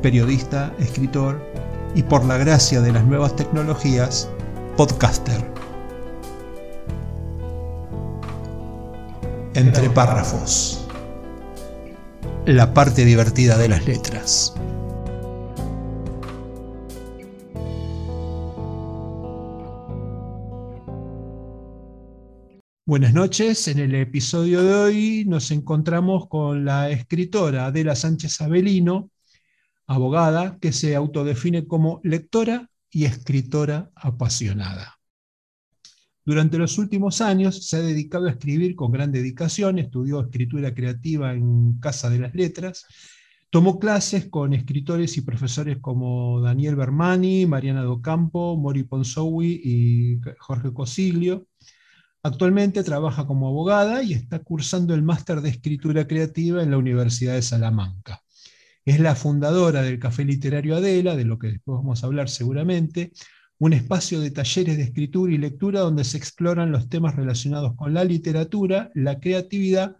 periodista, escritor y por la gracia de las nuevas tecnologías, podcaster. Entre párrafos. La parte divertida de las letras. Buenas noches, en el episodio de hoy nos encontramos con la escritora Adela Sánchez Avelino, abogada que se autodefine como lectora y escritora apasionada. Durante los últimos años se ha dedicado a escribir con gran dedicación, estudió escritura creativa en Casa de las Letras, tomó clases con escritores y profesores como Daniel Bermani, Mariana Docampo, Mori Ponsowi y Jorge Cosiglio, Actualmente trabaja como abogada y está cursando el máster de escritura creativa en la Universidad de Salamanca. Es la fundadora del Café Literario Adela, de lo que después vamos a hablar seguramente, un espacio de talleres de escritura y lectura donde se exploran los temas relacionados con la literatura, la creatividad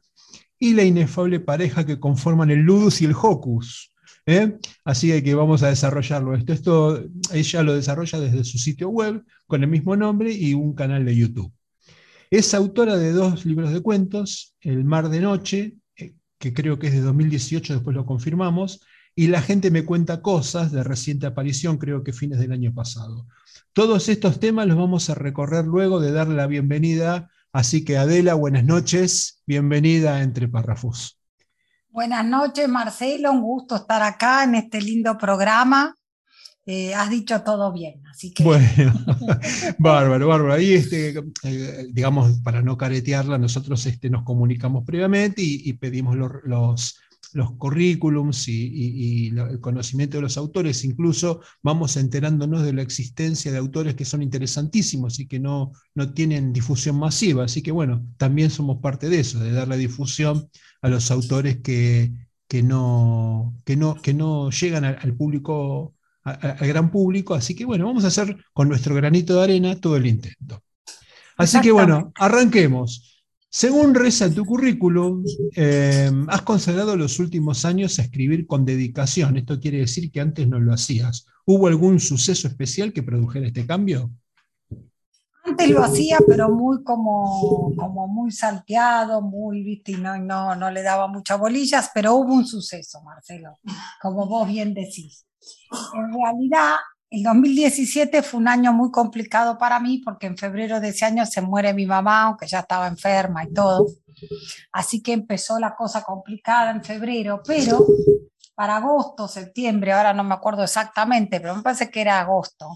y la inefable pareja que conforman el ludus y el hocus. ¿eh? Así que vamos a desarrollarlo. Esto, esto ella lo desarrolla desde su sitio web con el mismo nombre y un canal de YouTube. Es autora de dos libros de cuentos, El mar de noche, que creo que es de 2018, después lo confirmamos, y La gente me cuenta cosas, de reciente aparición, creo que fines del año pasado. Todos estos temas los vamos a recorrer luego de darle la bienvenida, así que Adela, buenas noches, bienvenida a Entre Párrafos. Buenas noches, Marcelo, un gusto estar acá en este lindo programa. Eh, has dicho todo bien, así que... Bueno, bárbaro, bárbaro. Ahí, este, eh, digamos, para no caretearla, nosotros este, nos comunicamos previamente y, pedimos los, los, currículums y, el conocimiento de los autores. Incluso vamos enterándonos de la existencia de autores que son interesantísimos y que no, no tienen difusión masiva. Así que bueno, también somos parte de eso, de dar la difusión a los autores que, que, no, que, no, que no llegan al público al gran público. Así que bueno, vamos a hacer con nuestro granito de arena todo el intento. Así que bueno, arranquemos. Según reza tu currículum, eh, has consagrado los últimos años a escribir con dedicación. Esto quiere decir que antes no lo hacías. ¿Hubo algún suceso especial que produjera este cambio? Antes lo hacía, pero muy como, como muy salteado, muy, viste, y no, no, no le daba muchas bolillas, pero hubo un suceso, Marcelo, como vos bien decís. En realidad, el 2017 fue un año muy complicado para mí porque en febrero de ese año se muere mi mamá, aunque ya estaba enferma y todo. Así que empezó la cosa complicada en febrero, pero para agosto, septiembre, ahora no me acuerdo exactamente, pero me parece que era agosto,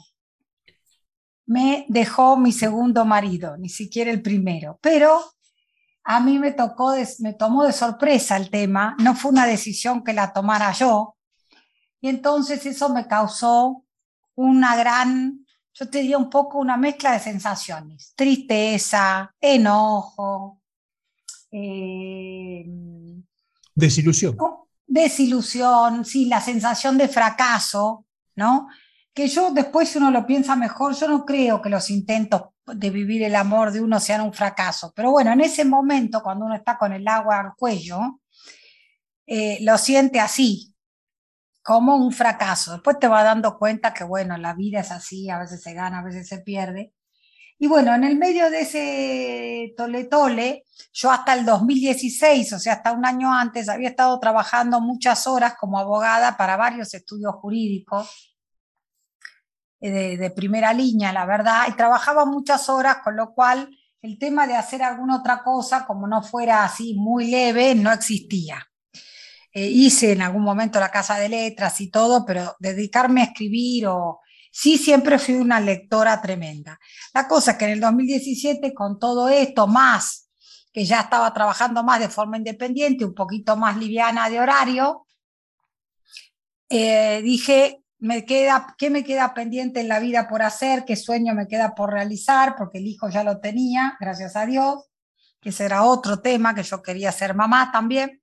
me dejó mi segundo marido, ni siquiera el primero, pero a mí me tocó, me tomó de sorpresa el tema, no fue una decisión que la tomara yo, y entonces eso me causó una gran, yo te diría un poco una mezcla de sensaciones, tristeza, enojo, eh, desilusión. Desilusión, sí, la sensación de fracaso, ¿no? Que yo después uno lo piensa mejor, yo no creo que los intentos de vivir el amor de uno sean un fracaso, pero bueno, en ese momento, cuando uno está con el agua al cuello, eh, lo siente así, como un fracaso. Después te vas dando cuenta que, bueno, la vida es así, a veces se gana, a veces se pierde. Y bueno, en el medio de ese tole tole, yo hasta el 2016, o sea, hasta un año antes, había estado trabajando muchas horas como abogada para varios estudios jurídicos eh, de, de primera línea, la verdad, y trabajaba muchas horas, con lo cual el tema de hacer alguna otra cosa, como no fuera así muy leve, no existía. Eh, hice en algún momento la casa de letras y todo, pero dedicarme a escribir o... Sí, siempre fui una lectora tremenda. La cosa es que en el 2017, con todo esto, más que ya estaba trabajando más de forma independiente, un poquito más liviana de horario, eh, dije, me queda, ¿qué me queda pendiente en la vida por hacer? ¿Qué sueño me queda por realizar? Porque el hijo ya lo tenía, gracias a Dios, que ese era otro tema, que yo quería ser mamá también,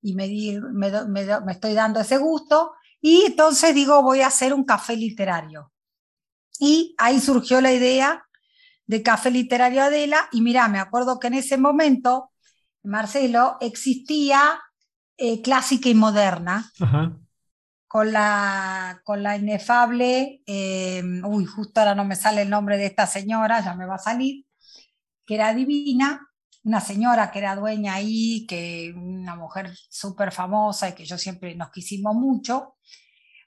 y me, me, me estoy dando ese gusto. Y entonces digo, voy a hacer un café literario. Y ahí surgió la idea de Café Literario Adela. Y mira, me acuerdo que en ese momento, Marcelo, existía eh, clásica y moderna. Con la, con la inefable, eh, uy, justo ahora no me sale el nombre de esta señora, ya me va a salir, que era divina, una señora que era dueña ahí, que una mujer súper famosa y que yo siempre nos quisimos mucho.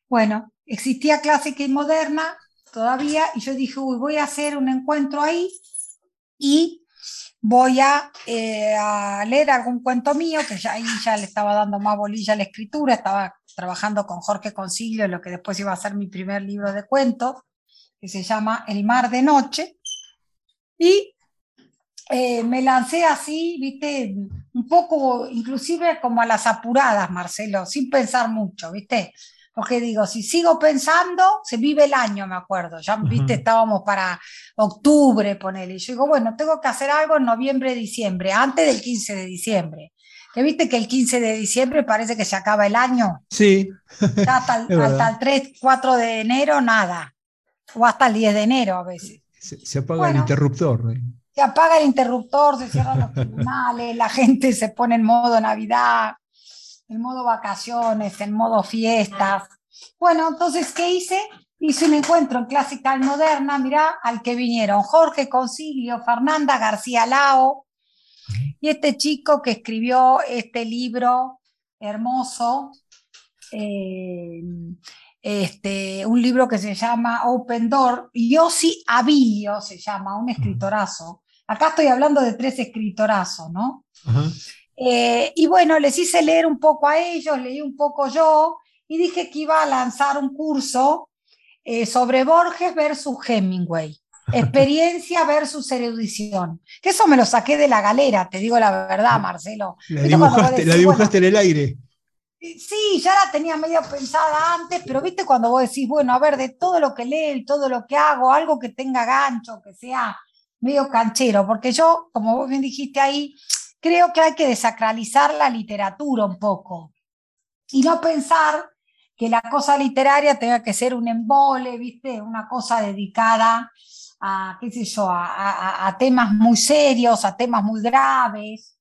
Bueno, existía clásica y moderna todavía y yo dije, uy, voy a hacer un encuentro ahí y voy a, eh, a, leer algún cuento mío, que ya ahí ya le estaba dando más bolilla a la escritura, estaba trabajando con Jorge Concilio en lo que después iba a ser mi primer libro de cuentos, que se llama El mar de noche. Y eh, me lancé así, viste, un poco, inclusive como a las apuradas, Marcelo, sin pensar mucho, viste. Porque digo, si sigo pensando, se vive el año, me acuerdo. Ya, viste, estábamos para octubre, ponele. Y yo digo, bueno, tengo que hacer algo en noviembre, diciembre, antes del 15 de diciembre. ¿Te viste que el 15 de diciembre parece que se acaba el año? Sí. Ya hasta, el 3, 4 de enero, nada. O hasta el 10 de enero a veces. Se, apaga el interruptor. ¿eh? Se apaga el interruptor, se cierran los tribunales, la gente se pone en modo Navidad en modo vacaciones, en modo fiestas. Bueno, entonces, ¿qué hice? Hice un encuentro en Clásica Moderna, mirá, al que vinieron Jorge Concilio, Fernanda García Lao, y este chico que escribió este libro hermoso, eh, este, un libro que se llama Open Door, Yossi Abilio se llama, un escritorazo. Acá estoy hablando de tres escritorazos, ¿no? Eh, y bueno, les hice leer un poco a ellos, leí un poco yo y dije que iba a lanzar un curso eh, sobre Borges versus Hemingway. Experiencia versus erudición. Que eso me lo saqué de la galera, te digo la verdad, Marcelo. La dibujaste, en el aire. Sí, ya la tenía medio pensada antes, pero viste cuando vos decís, bueno, a ver, de todo lo que leo todo lo que hago, algo que tenga gancho, que sea medio canchero, porque yo, como vos bien dijiste ahí, creo que hay que desacralizar la literatura un poco y no pensar que la cosa literaria tenga que ser un embole, ¿viste? Una cosa dedicada a, qué sé yo, a, temas muy serios, a temas muy graves,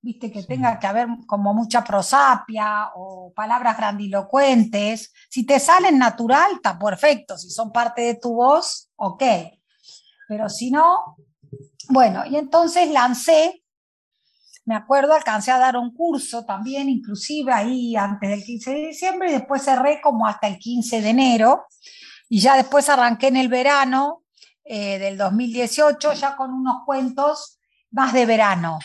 ¿viste? Que tenga que haber como mucha prosapia o palabras grandilocuentes. Si te salen natural, está perfecto. Si son parte de tu voz, ok. Pero si no, bueno, y entonces lancé me acuerdo, alcancé a dar un curso también, inclusive ahí antes del 15 de diciembre, y después cerré como hasta el 15 de enero, y ya después arranqué en el verano eh, del 2018, ya con unos cuentos más de verano.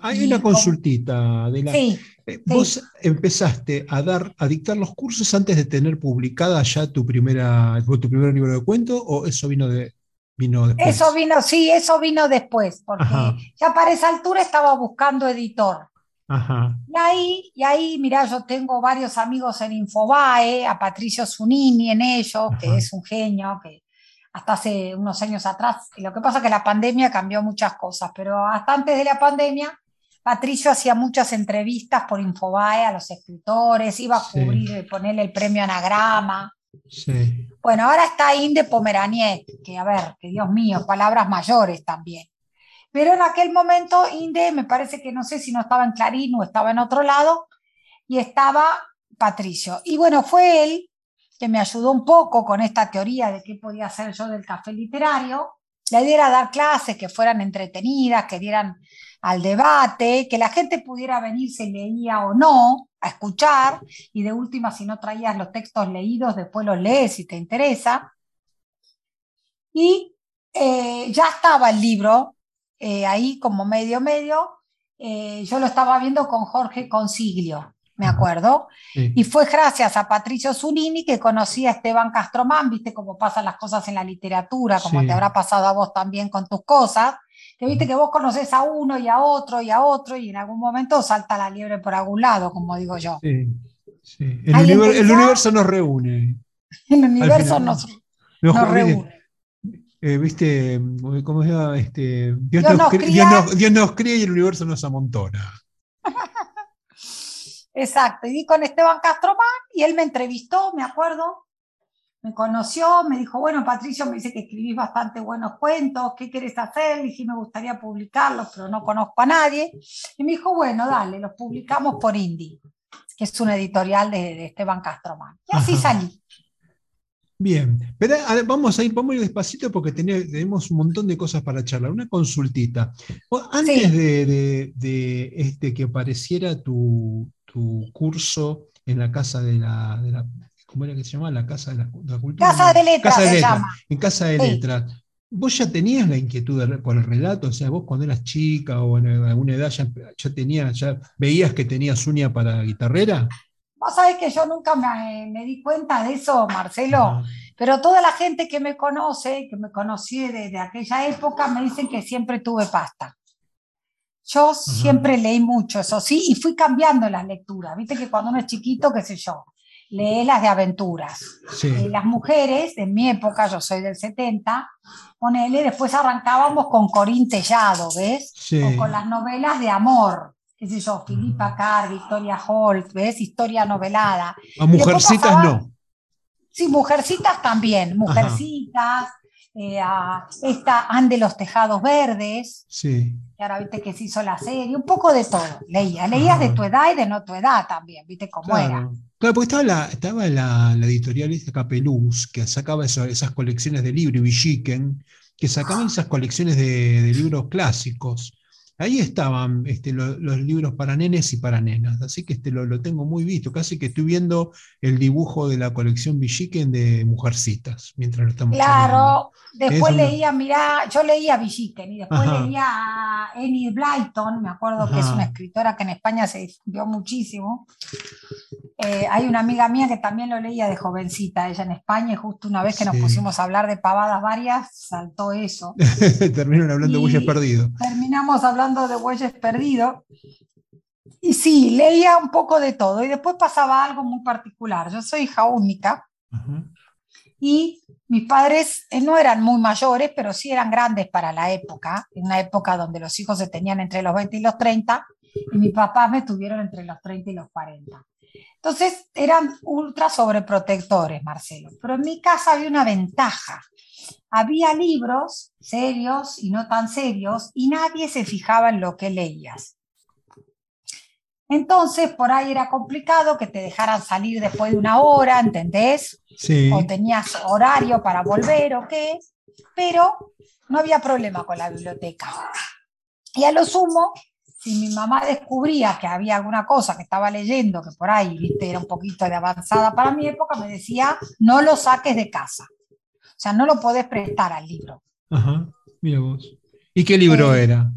hay una consultita, de Sí, eh, ¿Vos empezaste a dar, a dictar los cursos antes de tener publicada ya tu primera, tu primer libro de cuento o eso vino de, eso vino, sí, eso vino después, porque ya para esa altura estaba buscando editor. Y ahí, y ahí, mira, yo tengo varios amigos en Infobae, a Patricio Zunini en ellos, que es un genio, que hasta hace unos años atrás, y lo que pasa es que la pandemia cambió muchas cosas, pero hasta antes de la pandemia, Patricio hacía muchas entrevistas por Infobae a los escritores, iba a cubrir, ponerle el premio Anagrama. Bueno, ahora está Inde Pomeraniec, que a ver, que Dios mío, palabras mayores también. Pero en aquel momento Inde, me parece que no sé si no estaba en Clarín o estaba en otro lado, y estaba Patricio. Y bueno, fue él que me ayudó un poco con esta teoría de qué podía hacer yo del café literario. La idea era dar clases que fueran entretenidas, que dieran al debate, que la gente pudiera venir si leía o no, a escuchar, y de última, si no traías los textos leídos, después los lees si te interesa. Y eh, ya estaba el libro eh, ahí como medio medio, eh, yo lo estaba viendo con Jorge Consiglio, me acuerdo, y fue gracias a Patricio Zunini que conocí a Esteban Castromán, viste cómo pasan las cosas en la literatura, como te habrá pasado a vos también con tus cosas, que viste que vos conoces a uno y a otro y a otro y en algún momento salta la liebre por algún lado, como digo yo. Sí. El, univer- el universo nos reúne. El universo nos, Nos nos reúne. Eh, ¿Viste? ¿Cómo se llama? Este, Dios, Dios nos cría. Dios nos- Dios nos cría y el universo nos amontona. Exacto, y di con Esteban Castromán y él me entrevistó, me acuerdo, me conoció, me dijo, bueno, Patricio, me dice que escribís bastante buenos cuentos, ¿qué quieres hacer? Le dije, me gustaría publicarlos, pero no conozco a nadie. Y me dijo, bueno, dale, los publicamos por Indie, que es una editorial de, de Esteban Castromán. Y así Ajá. salí. Bien, pero a ver, vamos a ir, vamos a ir despacito porque tenemos un montón de cosas para charlar. Una consultita. Antes Sí. de, de- de, este, que apareciera tu, tu curso en la casa de la, de la- ¿cómo era que se llama? La casa de la, la cultura. Casa de Letras Casa de se Letras, llama. En Casa de Sí. Letras. ¿Vos ya tenías la inquietud de- por el relato? O sea, vos cuando eras chica o en alguna edad ya, ya tenías, ya veías que tenías uña para guitarrera? Vos sabés que yo nunca me, me di cuenta de eso, Marcelo. Ajá. Pero toda la gente que me conoce, que me conocí desde aquella época, me dicen que siempre tuve pasta. Yo siempre leí mucho, eso sí, y fui cambiando las lecturas. Viste que cuando uno es chiquito, qué sé yo, lee las de aventuras. Sí. Eh, las mujeres de mi época, yo soy del 70, ponele, después arrancábamos con Corín Tellado, ¿ves? Sí. O con las novelas de amor, qué sé yo, Filipa Carr, Victoria Holt, ¿ves? Historia novelada. A mujercitas no. Sí, mujercitas también, mujercitas, eh, a esta Ande los Tejados Verdes, Sí. que ahora viste que se hizo la serie, un poco de todo, leía, leías de tu edad y de no tu edad también, viste cómo era. Claro. Porque estaba la, estaba la, la editorial esta Capeluz, que sacaba eso- esas colecciones de libros, y Villiquen, que sacaban esas colecciones de, de libros clásicos. Ahí estaban este, lo- los libros para nenes y para nenas, así que este, lo, lo tengo muy visto, casi que estoy viendo el dibujo de la colección Villiquen de Mujercitas, mientras lo estamos. Claro, después leía, mirá, yo leía Villiquen y después Ajá. leía a Enid Blyton, me acuerdo que es una escritora que en España se difundió muchísimo. Eh, hay una amiga mía que también lo leía de jovencita, ella en España, y justo una vez que nos pusimos a hablar de pavadas varias, saltó eso. Terminan hablando de Bueyes Perdido. terminamos hablando de Bueyes Perdidos. Y sí, leía un poco de todo. Y después pasaba algo muy particular. Yo soy hija única Ajá. y mis padres eh, no eran muy mayores, pero sí eran grandes para la época, en una época donde los hijos se tenían entre los 20 y los 30, y mis papás me tuvieron entre los 30 y los 40. Entonces eran ultra sobreprotectores, Marcelo. Pero en mi casa había una ventaja. Había libros serios y no tan serios, y nadie se fijaba en lo que leías. Entonces, por ahí era complicado que te dejaran salir después de una hora, ¿entendés? Sí. o tenías horario para volver o qué, pero no había problema con la biblioteca. Y a lo sumo, si mi mamá descubría que había alguna cosa que estaba leyendo, que por ahí viste, era un poquito de avanzada para mi época, me decía, no lo saques de casa. O sea, no lo podés prestar al libro. Ajá. Mira vos. ¿Y qué libro Eh, era?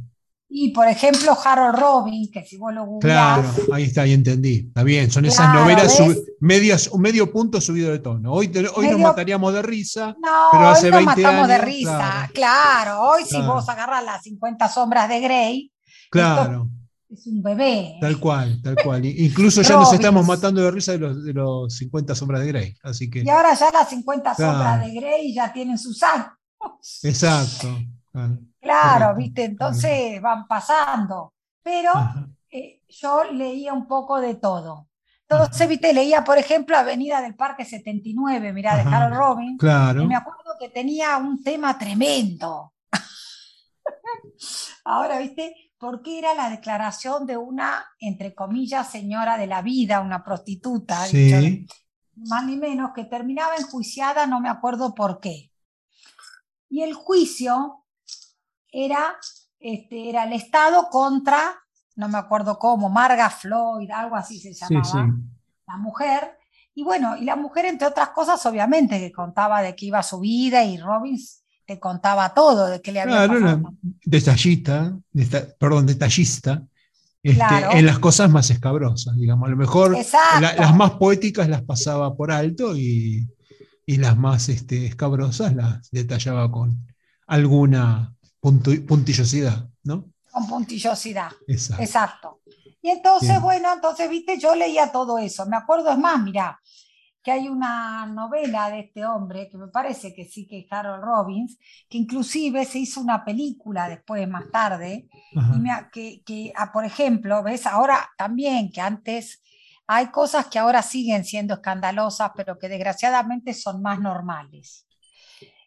Y por ejemplo, Harold Robin, que si vos lo googleás, Claro, ahí está, ahí entendí. Está bien, son esas Claro, novelas medias, un medio punto subido de tono. Hoy, te- hoy nos mataríamos de risa. No, Pero hace hoy nos 20 matamos de risa. claro. Claro, hoy si vos agarras las 50 sombras de Grey, Claro, es un bebé. tal cual, tal cual. Incluso ya nos estamos matando de risa de los, de los 50 sombras de Grey. Así que, Y ahora ya las 50 Claro. sombras de Grey ya tienen sus años. exacto. claro. Claro, Correcto, viste, entonces van pasando. Pero eh, yo leía un poco de todo. Entonces, Ajá. viste, leía, por ejemplo, Avenida del Parque 79, mirá, de. Harold Robin. Claro. Y me acuerdo que tenía un tema tremendo. Ahora, ¿viste? Porque era la declaración de una, entre comillas, señora de la vida, una prostituta, dicho más ni menos, que terminaba enjuiciada, no me acuerdo por qué. Y el juicio era, este, era el Estado contra, no me acuerdo cómo, Marga Floyd, algo así se llamaba, sí. la mujer. Y bueno, y la mujer, entre otras cosas, obviamente, que contaba de qué iba su vida y Robbins te contaba todo, de qué le había Claro, pasado. una detallista, deta- perdón, detallista, este, Claro. en las cosas más escabrosas, digamos. A lo mejor la- las más poéticas las pasaba por alto y, y las más este, escabrosas las detallaba con alguna puntu- puntillosidad, ¿no? Con puntillosidad. Exacto. Exacto. Y entonces, Bien. bueno, entonces, viste, yo leía todo eso. Me acuerdo, es más, mira, que hay una novela de este hombre, que me parece que sí que es Harold Robbins, que inclusive se hizo una película después, más tarde, Ajá. y me que, que, ah, por ejemplo, ves, ahora también, que antes hay cosas que ahora siguen siendo escandalosas, pero que desgraciadamente son más normales.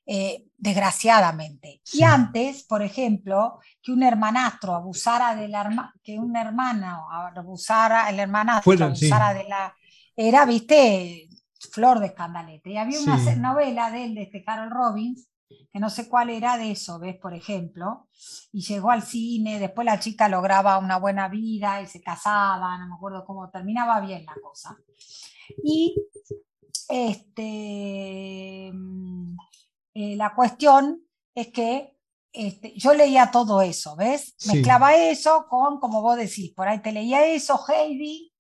Eh, desgraciadamente. Sí. Y antes, por ejemplo, que un hermanastro abusara de la herma- que un hermano abusara, el hermanastro sí. abusara de la, era, viste, flor de escandalete. Y había una Sí. novela de él, de este Harold Robbins, que no sé cuál era de eso, ¿ves? Por ejemplo, y llegó al cine, después la chica lograba una buena vida y se casaba, no me acuerdo cómo terminaba bien la cosa. Y este, mm, eh, la cuestión es que este, yo leía todo eso, ¿ves? Sí. Mezclaba eso con, como vos decís, por ahí te leía eso, Heidi,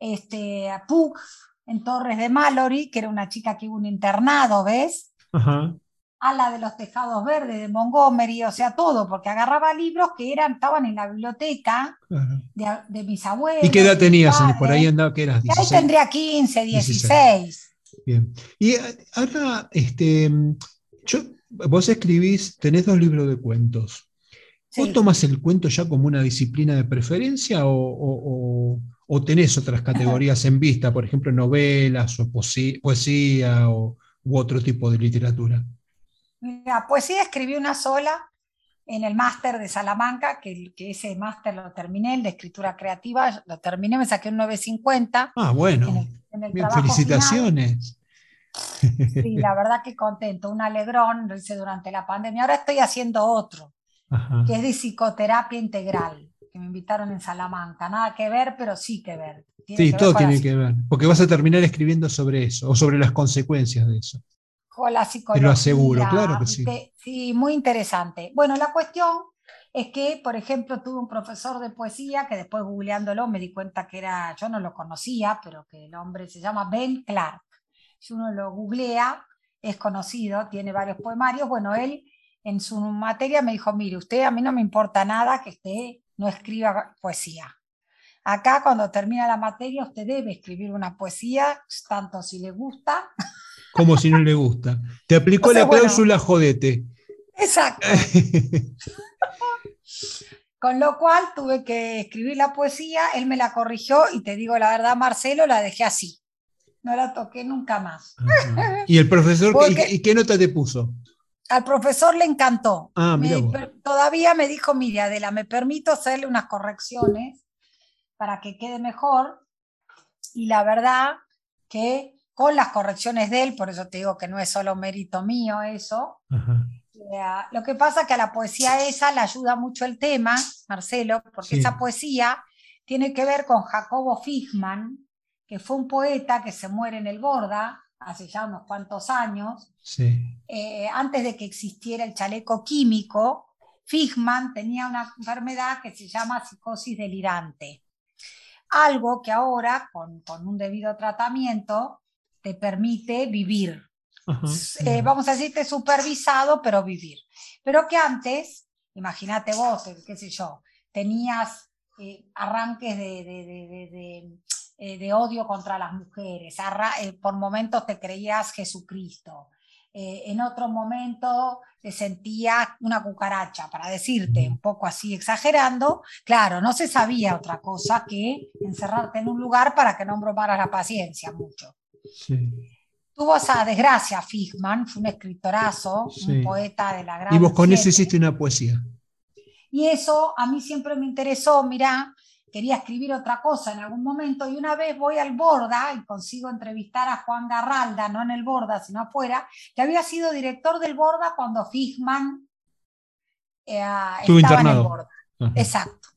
este, Puck en Torres de Mallory, que era una chica que hubo un internado, ¿ves? Ajá. a la de los tejados verdes de Montgomery, o sea, todo, porque agarraba libros que eran, estaban en la biblioteca de, de mis abuelos. ¿Y qué edad tenías? Por ahí andaba, que eras? Y ahí 16. tendría 15, 16. 16. Bien. Y eh, ahora, este, yo, vos escribís, tenés dos libros de cuentos. ¿Vos Sí. tomas el cuento ya como una disciplina de preferencia o, o- o- o tenés otras categorías en vista, por ejemplo, novelas o poesía, o, u otro tipo de literatura? Mira, poesía escribí una sola en el máster de Salamanca, que, que ese máster lo terminé, el de escritura creativa, lo terminé, me saqué un 950. Ah, bueno. En el, en el Bien, trabajo final. felicitaciones. Sí, la verdad que contento, un alegrón, lo hice durante la pandemia. Ahora estoy haciendo otro, Ajá. que es de psicoterapia integral, que me invitaron en Salamanca. Nada que ver, pero sí que ver. Tiene Sí, que todo tiene que ver, porque vas a terminar escribiendo sobre eso o sobre las consecuencias de eso. con la psicología. aseguro, claro que sí. Sí, muy interesante. Bueno, la cuestión es que, por ejemplo, tuve un profesor de poesía que después googleándolo me di cuenta que era, yo no lo conocía, pero que el hombre se llama Ben Clark. Si uno lo googlea, es conocido, tiene varios poemarios. Bueno, él en su materia me dijo, mire, usted a mí no me importa nada que usted no escriba poesía. Acá cuando termina la materia usted debe escribir una poesía, tanto si le gusta. Como si no le gusta. Te aplicó O sea, la bueno. cláusula jodete. Exacto. Con lo cual tuve que escribir la poesía, él me la corrigió y te digo la verdad, Marcelo, la dejé así. No la toqué nunca más. Ajá. ¿Y el profesor, Porque- y qué nota te puso? Al profesor le encantó. Ah, mira vos. todavía me dijo, mire Adela, me permito hacerle unas correcciones para que quede mejor. Y la verdad que con las correcciones de él, por eso te digo que no es solo mérito mío eso, Ajá. Lo que pasa es que a la poesía esa le ayuda mucho el tema, Marcelo, porque Sí. esa poesía tiene que ver con Jacobo Fishman, que fue un poeta que se muere en el Borda hace ya unos cuantos años, Sí. eh, antes de que existiera el chaleco químico, Fishman tenía una enfermedad que se llama psicosis delirante. Algo que ahora, con, con un debido tratamiento, te permite vivir Ajá. eh, vamos a decirte supervisado, pero vivir. Pero que antes, imagínate vos, qué sé yo, tenías eh, arranques de, de- de- de- de, eh, de odio contra las mujeres, arra- eh, por momentos te creías Jesucristo, eh, en otro momento te sentías una cucaracha, para decirte, un poco así exagerando, claro, no se sabía otra cosa que encerrarte en un lugar para que no bromaras la paciencia mucho. Sí. Tuvo esa desgracia Fishman, fue un escritorazo, Sí. un poeta de la gran Y vos con eso hiciste una poesía. Y eso a mí siempre me interesó, mirá, quería escribir otra cosa en algún momento y una vez voy al Borda y consigo entrevistar a Juan Garralda, no en el Borda, sino afuera, que había sido director del Borda cuando Fishman eh, estaba en el. Borda. Ajá. Exacto.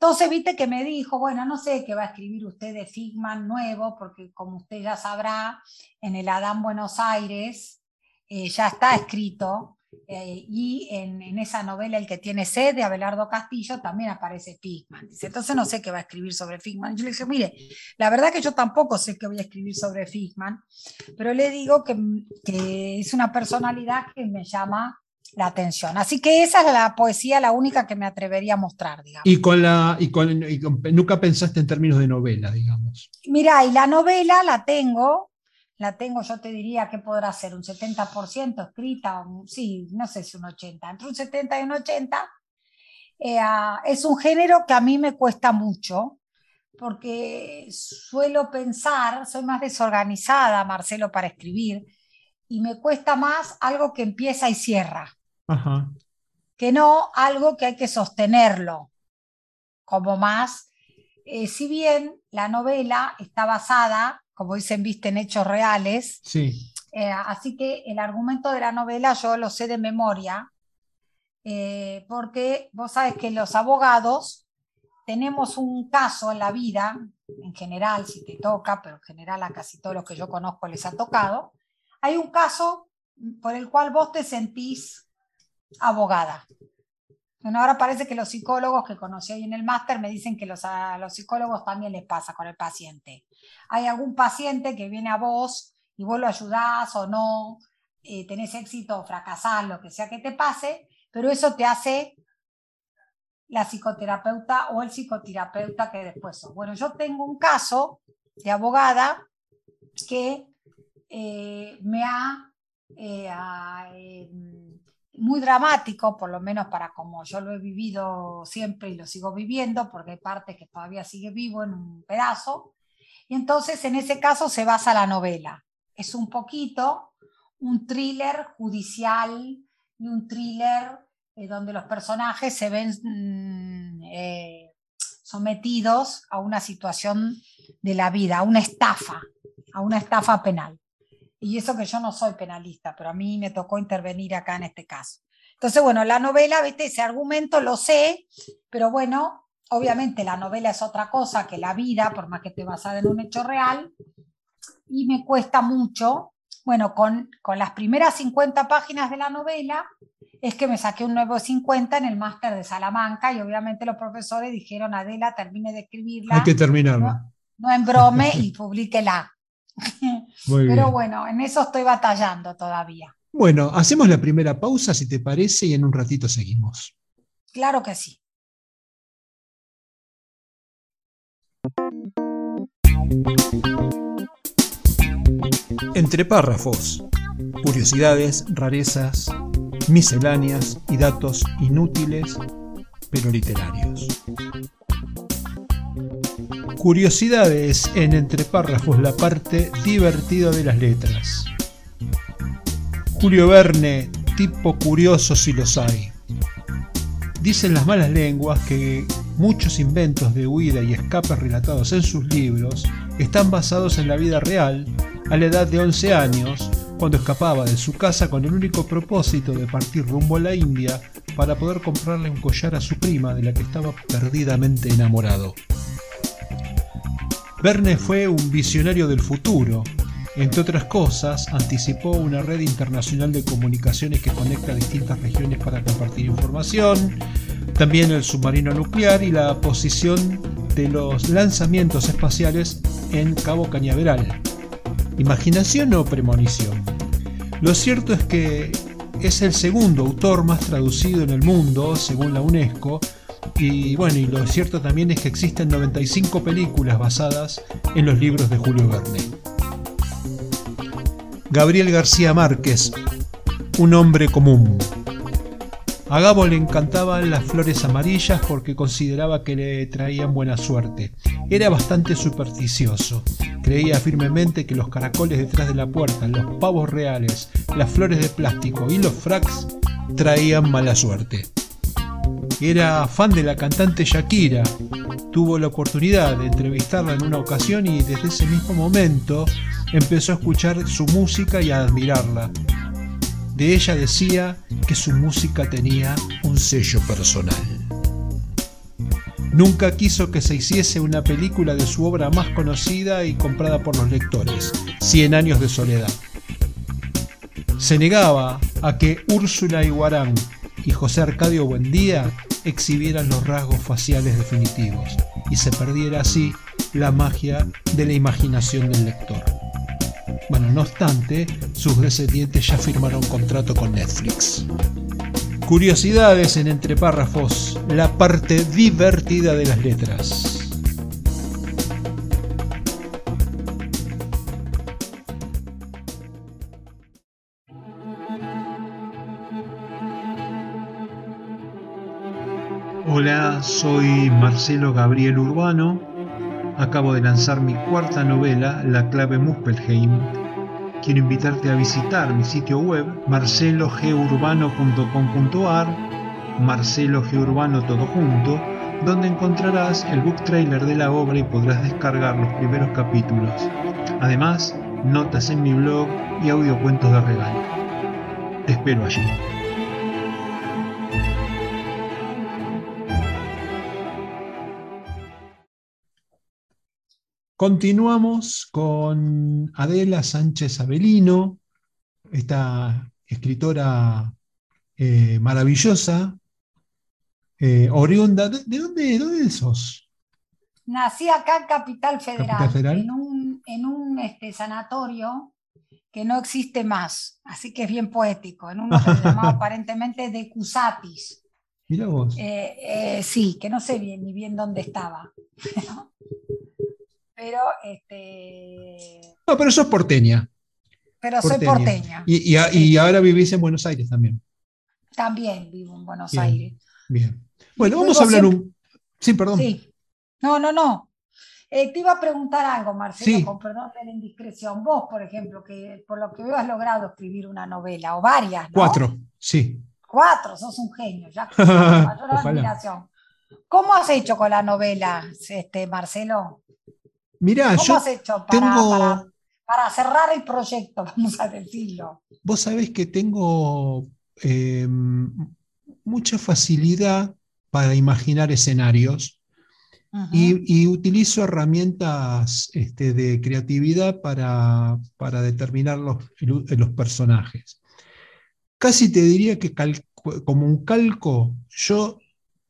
Entonces, viste que me dijo, bueno, no sé qué va a escribir usted de Figman nuevo, porque como usted ya sabrá, en el Adán Buenos Aires eh, ya está escrito, eh, y en, en esa novela El que tiene sed de Abelardo Castillo también aparece Figman. Dice, entonces no sé qué va a escribir sobre Figman. Yo le dije, mire, la verdad que yo tampoco sé qué voy a escribir sobre Figman, pero le digo que, que es una personalidad que me llama la atención. Así que esa es la poesía, la única que me atrevería a mostrar, digamos. Y con la, y con, nunca pensaste en términos de novela, digamos. Mira, y la novela la tengo, la tengo, yo te diría que podrá ser un 70% escrita, sí, no sé si un 80, entre un 70 y un 80. Eh, es un género que a mí me cuesta mucho, porque suelo pensar, soy más desorganizada, Marcelo, para escribir, y me cuesta más algo que empieza y cierra, que no algo que hay que sostenerlo, como más, eh, si bien la novela está basada, como dicen, viste, en hechos reales, sí. Eh, así que el argumento de la novela yo lo sé de memoria, eh, porque vos sabes que los abogados tenemos un caso en la vida, en general, si te toca, pero en general a casi todos los que yo conozco les ha tocado, hay un caso por el cual vos te sentís abogada. Bueno, ahora parece que los psicólogos que conocí ahí en el máster me dicen que los, a los psicólogos también les pasa con el paciente. Hay algún paciente que viene a vos y vos lo ayudás o no, eh, tenés éxito o fracasás, lo que sea que te pase, pero eso te hace la psicoterapeuta o el psicoterapeuta que después sos. Bueno, yo tengo un caso de abogada que eh, me ha, eh, em, muy dramático, por lo menos para como yo lo he vivido siempre y lo sigo viviendo, porque hay parte que todavía sigue vivo en un pedazo. Y entonces en ese caso se basa la novela. Es un poquito un thriller judicial y un thriller eh, donde los personajes se ven mm, sometidos a una situación de la vida, a una estafa, a una estafa penal. Y eso que yo no soy penalista, pero a mí me tocó intervenir acá en este caso. Entonces, bueno, la novela, viste, ese argumento lo sé, pero bueno, obviamente la novela es otra cosa que la vida, por más que esté basada en un hecho real, y me cuesta mucho. Bueno, con, con las primeras 50 páginas de la novela es que me saqué un nuevo 50 en el máster de Salamanca y obviamente los profesores dijeron, Adela, termine de escribirla. Hay que terminarla. No, no en brome y publíquela. Pero bueno, en eso estoy batallando todavía. Bueno, hacemos la primera pausa, si te parece, y en un ratito seguimos. Claro que sí. Entre párrafos, curiosidades, rarezas, misceláneas y datos inútiles, pero literarios. Curiosidades en entre párrafos, la parte divertida de las letras. Julio Verne, tipo curioso si los hay. Dicen las malas lenguas que muchos inventos de huida y escape relatados en sus libros están basados en la vida real a la edad de 11 años, cuando escapaba de su casa con el único propósito de partir rumbo a la India para poder comprarle un collar a su prima de la que estaba perdidamente enamorado. Verne fue un visionario del futuro. Entre otras cosas, anticipó una red internacional de comunicaciones que conecta distintas regiones para compartir información, también el submarino nuclear y la posición de los lanzamientos espaciales en Cabo Cañaveral. ¿Imaginación o premonición? Lo cierto es que es el segundo autor más traducido en el mundo, según la UNESCO, y bueno, y lo cierto también es que existen 95 películas basadas en los libros de Julio Verne. Gabriel García Márquez, un hombre común. A Gabo le encantaban las flores amarillas porque consideraba que le traían buena suerte. Era bastante supersticioso. Creía firmemente que los caracoles detrás de la puerta, los pavos reales, las flores de plástico y los fracs traían mala suerte. Era fan de la cantante Shakira. Tuvo la oportunidad de entrevistarla en una ocasión y desde ese mismo momento empezó a escuchar su música y a admirarla. De ella decía que su música tenía un sello personal. Nunca quiso que se hiciese una película de su obra más conocida y comprada por los lectores, Cien años de soledad. Se negaba a que Úrsula Iguarán y José Arcadio Buendía exhibieran los rasgos faciales definitivos y se perdiera así la magia de la imaginación del lector. Bueno, no obstante, sus descendientes ya firmaron contrato con Netflix. Curiosidades en Entre Párrafos, la parte divertida de las letras. Hola, soy Marcelo Gabriel Urbano. Acabo de lanzar mi cuarta novela, La clave Muspelheim. Quiero invitarte a visitar mi sitio web marcelogeurbano.com.ar, Marcelo Urbano todo junto, donde encontrarás el book trailer de la obra y podrás descargar los primeros capítulos. Además, notas en mi blog y audiocuentos de regalo. Te espero allí. Continuamos con Adela Sánchez Avelino, esta escritora eh, maravillosa, eh, oriunda. ¿De, dónde, dónde sos? Nací acá en Capital Federal, en un, este, sanatorio que no existe más, así que es bien poético, en uno que se llamaba aparentemente de Cusatis. Mira vos. Eh, sí, que no sé bien ni bien dónde estaba. pero este. No, pero sos porteña. Pero soy porteña. Y, ahora vivís en Buenos Aires también. También vivo en Buenos Aires. Bien. Bueno, vamos a hablar un. Sí, perdón. Sí. No, no, no. Eh, te iba a preguntar algo, Marcelo, con perdón de la indiscreción. Vos, por ejemplo, que por lo que veo has logrado escribir una novela, o varias, ¿no? Cuatro, sí. Cuatro, sos un genio, ya. mayor admiración. ¿Cómo has hecho con la novela, este, Marcelo? Mirá, ¿Cómo yo has hecho para, para, cerrar el proyecto, vamos a decirlo? Vos sabés que tengo em, mucha facilidad para imaginar escenarios y, utilizo herramientas este, de creatividad para, determinar los, los, personajes. Casi te diría que como un calco, yo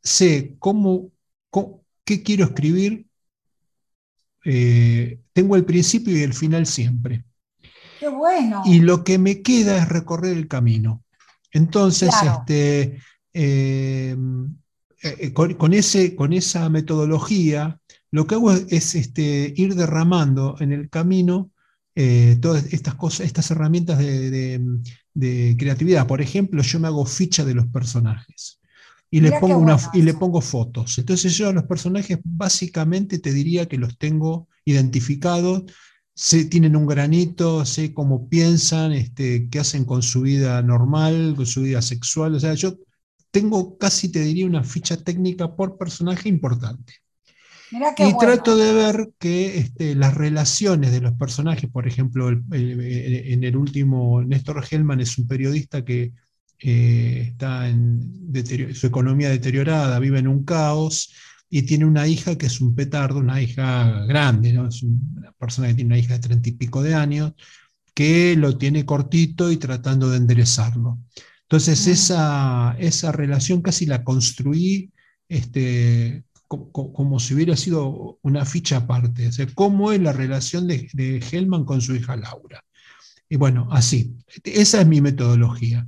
sé cómo, qué quiero escribir eh, tengo el principio y el final siempre. Qué bueno. Y lo que me queda es recorrer el camino. Entonces, este, eh, eh, con, ese, con, esa metodología, lo que hago es, este, ir derramando en el camino todas estas cosas, estas herramientas de, creatividad. Por ejemplo, yo me hago ficha de los personajes y le, pongo una, y le pongo fotos. Entonces yo a los personajes básicamente te diría que los tengo identificados, sé, tienen un granito, sé cómo piensan, este, qué hacen con su vida normal, con su vida sexual. O sea, yo tengo casi, te diría, una ficha técnica por personaje importante. y trato de ver que este, las relaciones de los personajes, por ejemplo, en el último, Néstor Hellman es un periodista que eh, está en su economía deteriorada, vive en un caos y tiene una hija que es un petardo, una hija grande, ¿no? es una persona que tiene una hija de treinta y pico de años, que lo tiene cortito y tratando de enderezarlo. Entonces esa, esa relación casi la construí este, como, si hubiera sido una ficha aparte. O sea, cómo es la relación de, de Hellman con su hija Laura. Y bueno, así. Esa es mi metodología.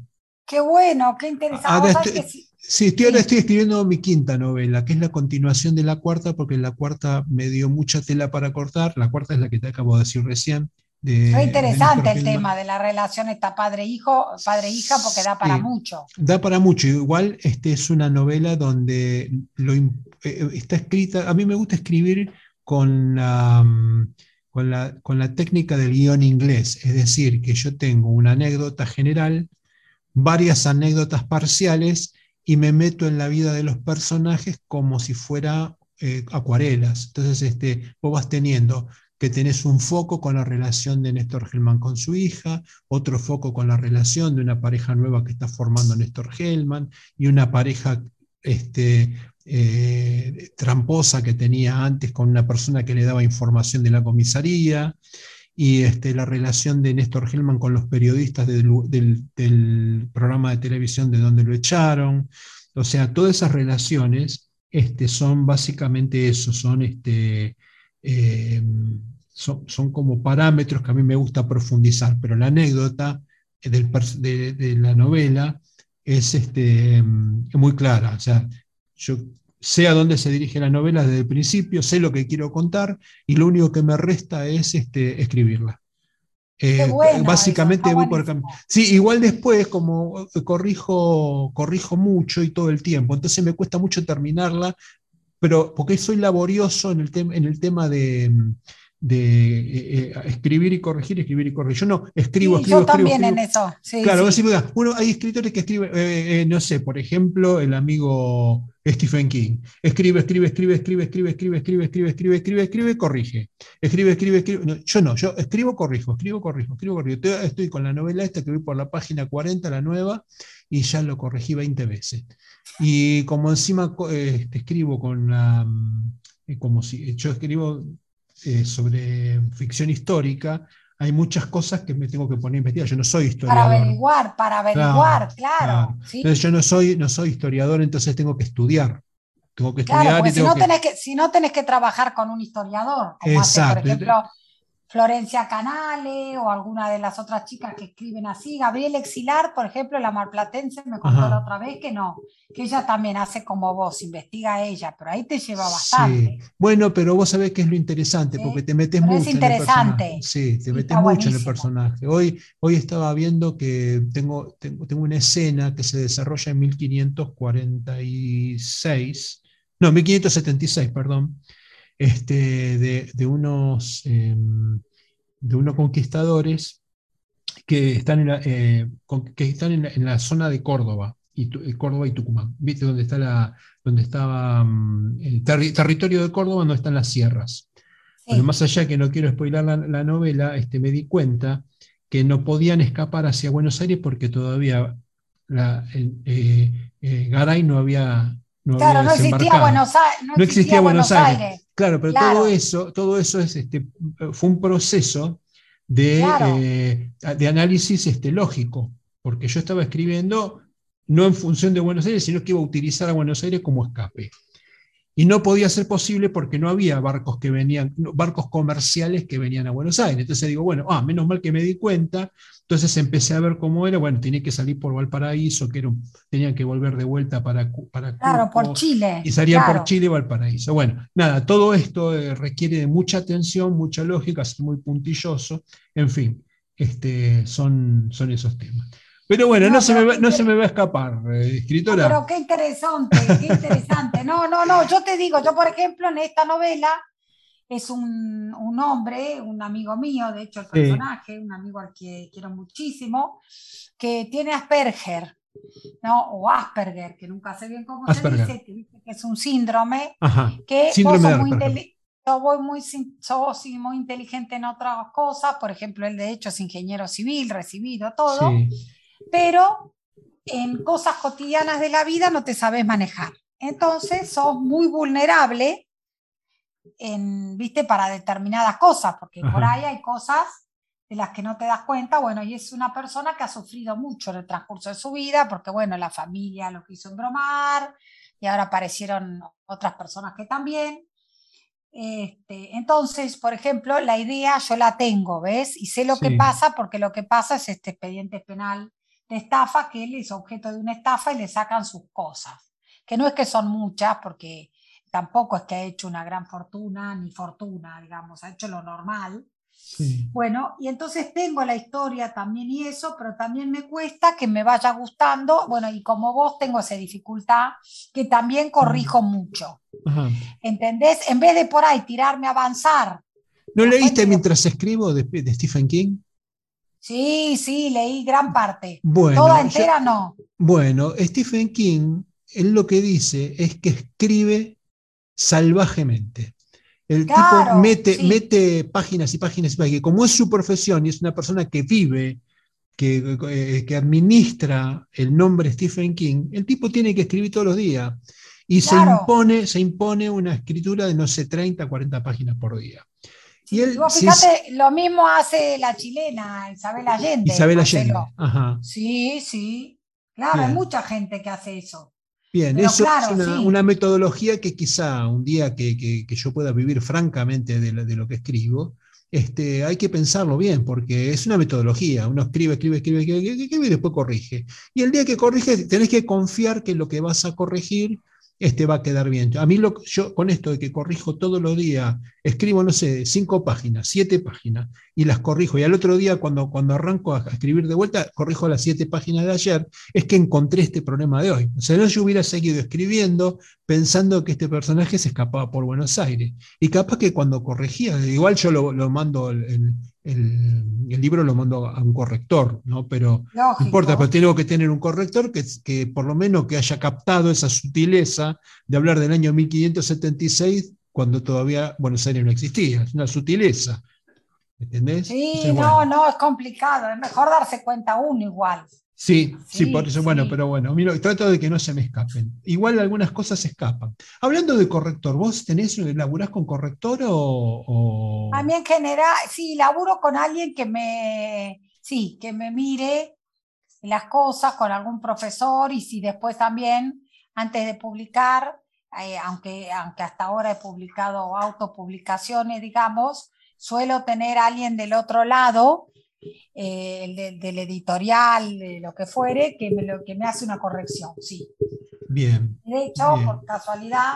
Qué bueno, qué interesante. sí, estoy, ahora estoy escribiendo mi quinta novela, que es la continuación de la cuarta, porque la cuarta me dio mucha tela para cortar. La cuarta es la que te acabo de decir recién. De, interesante el tema de la relación esta padre-hijo, padre-hija, porque da para mucho. Da para mucho. Igual este es una novela donde lo, eh, está escrita. A mí me gusta escribir con la, mm, con la, con la técnica del guion inglés, es decir, que yo tengo una anécdota general varias anécdotas parciales y me meto en la vida de los personajes como si fuera eh, acuarelas. Entonces, este, vos vas teniendo que tenés un foco con la relación de Néstor Hellman con su hija, otro foco con la relación de una pareja nueva que está formando Néstor Hellman y una pareja este, eh, tramposa que tenía antes con una persona que le daba información de la comisaría y este, la relación de Néstor Hellman con los periodistas del, programa de televisión de donde lo echaron. O sea, todas esas relaciones este, son básicamente eso, son, este, eh, son, como parámetros que a mí me gusta profundizar, pero la anécdota de, la novela es este, muy clara. O sea, yo sé a dónde se dirige la novela desde el principio, sé lo que quiero contar y lo único que me resta es este, escribirla. Eh, básicamente voy por camino. Sí, igual después, como corrijo, corrijo mucho y todo el tiempo, entonces me cuesta mucho terminarla, pero porque soy laborioso en el, en el tema de, de eh, eh, escribir y corregir, escribir y corregir. Yo no escribo, escribo. Yo también en eso. claro, uno, hay escritores que escriben, eh, no sé, por ejemplo, el amigo Stephen King. Escribe, escribe, escribe, escribe, escribe, escribe, escribe, escribe, escribe, escribe, escribe, corrige. Escribe, escribe, escribe. yo no, yo escribo, corrijo, escribo, corrijo, escribo, corrijo. Estoy con la novela esta que voy por la página 40, la nueva, y ya lo corregí 20 veces. Y como encima escribo con la como si yo escribo eh, sobre ficción histórica, hay muchas cosas que me tengo que poner a investigar. Yo no soy historiador. Para averiguar, para averiguar, claro. Entonces yo no soy, no soy historiador, entonces tengo que estudiar. Tengo que estudiar y si, no Tenés que, si no tenés que trabajar con un historiador, como Hace, por ejemplo, Florencia Canale o alguna de las otras chicas que escriben así. Gabriel Exilar, por ejemplo, la marplatense, me contó la otra vez que no, que ella también hace como vos, investiga ella, pero ahí te lleva bastante. Sí. Bueno, pero vos sabés que es lo interesante, porque te metes mucho. Es interesante. En el sí, te metes mucho en el personaje. Hoy, hoy estaba viendo que tengo, tengo, tengo una escena que se desarrolla en 1546, no, 1576, perdón este, de, unos, em, de unos conquistadores que están en la, eh, que están en la, zona de Córdoba, y, eh, Córdoba y Tucumán. ¿Viste dónde, está la, donde estaba mm, el territorio de Córdoba, donde están las sierras? más allá que no quiero spoilar la, novela, este, me di cuenta que no podían escapar hacia Buenos Aires porque todavía la, eh, Garay no había, no claro, no existía Buenos, no existía Buenos Aires. Claro, pero todo eso, todo eso es, este, fue un proceso de, eh, de análisis este, lógico, porque yo estaba escribiendo no en función de Buenos Aires, sino que iba a utilizar a Buenos Aires como escape. Y no podía ser posible porque no había barcos que venían, barcos comerciales que venían a Buenos Aires. Entonces digo, bueno, ah, menos mal que me di cuenta. Entonces empecé a ver cómo era. Bueno, tenía que salir por Valparaíso, que era, tenían que volver de vuelta para, para Claro, por Chile. Y salían por Chile y Valparaíso. Bueno, nada, todo esto eh, requiere de mucha atención, mucha lógica, es muy puntilloso. En fin, este, son, son esos temas. Pero bueno, no, se, me va, no se me va a escapar, eh, escritora. pero qué interesante, qué interesante. No, no, no, yo te digo, yo por ejemplo en esta novela es un, hombre, un amigo mío, de hecho el personaje, un amigo al que quiero muchísimo, que tiene Asperger, ¿no? O Asperger, que nunca sé bien cómo se dice, que es un síndrome, que síndrome vos muy voy muy, soy muy inteligente en otras cosas, por ejemplo, él de hecho es ingeniero civil, recibido, todo. Sí pero en cosas cotidianas de la vida no te sabes manejar. Entonces sos muy vulnerable en, ¿viste? para determinadas cosas, porque por ahí hay cosas de las que no te das cuenta, bueno, y es una persona que ha sufrido mucho en el transcurso de su vida, porque bueno, la familia lo quiso embromar, y ahora aparecieron otras personas que también. Este, entonces, por ejemplo, la idea yo la tengo, ¿ves? Y sé lo que pasa porque lo que pasa es este expediente penal de estafa que él es objeto de una estafa y le sacan sus cosas. Que no es que son muchas, porque tampoco es que ha hecho una gran fortuna, ni fortuna, digamos, ha hecho lo normal. Bueno, y entonces tengo la historia también y eso, pero también me cuesta que me vaya gustando. Bueno, y como vos tengo esa dificultad, que también corrijo mucho. ¿Entendés? En vez de por ahí tirarme a avanzar. ¿No leíste mientras escribo de Stephen King? Sí, sí, leí gran parte. Toda entera no. Bueno, Stephen King, él lo que dice es que escribe salvajemente. El tipo mete, mete páginas y páginas y páginas. Como es su profesión y es una persona que vive, que, eh, que, administra el nombre Stephen King, el tipo tiene que escribir todos los días. Y se, impone, se impone una escritura de, no sé, 30, 40 páginas por día. Y fíjate, lo mismo hace la chilena Isabel Allende. Isabel Allende. Sí, sí. Claro, hay mucha gente que hace eso. Bien, eso es una, metodología que quizá un día que, yo pueda vivir francamente de lo, que escribo, este, hay que pensarlo bien, porque es una metodología. Uno escribe, escribe, escribe, escribe, escribe, y después corrige. Y el día que corrige, tenés que confiar que lo que vas a corregir este va a quedar bien. A mí lo, yo con esto de que corrijo todos los días, escribo, no sé, cinco páginas, siete páginas, y las corrijo, y al otro día cuando, cuando arranco a escribir de vuelta, corrijo las siete páginas de ayer, es que encontré este problema de hoy. O sea, no yo hubiera seguido escribiendo pensando que este personaje se escapaba por Buenos Aires. Y capaz que cuando corregía, igual yo lo, lo mando el, el, libro lo mando a un corrector, ¿no? Pero no importa, pero tengo que tener un corrector que, que, por lo menos que haya captado esa sutileza de hablar del año 1576 cuando todavía Buenos Aires no existía, es una sutileza. ¿Entendés? Sí, no, no, es complicado, es mejor darse cuenta uno igual. Sí, sí, por eso, bueno, pero bueno, miro, trato de que no se me escapen. Igual algunas cosas se escapan. Hablando de corrector, ¿vos tenés, laburás con corrector o, A mí en general, sí, laburo con alguien que me, sí, que me mire las cosas con algún profesor y si después también, antes de publicar, eh, aunque, aunque hasta ahora he publicado autopublicaciones, digamos, suelo tener a alguien del otro lado eh, el del editorial, de lo que fuere, que me, lo, que me hace una corrección, sí. Bien. De hecho, por casualidad,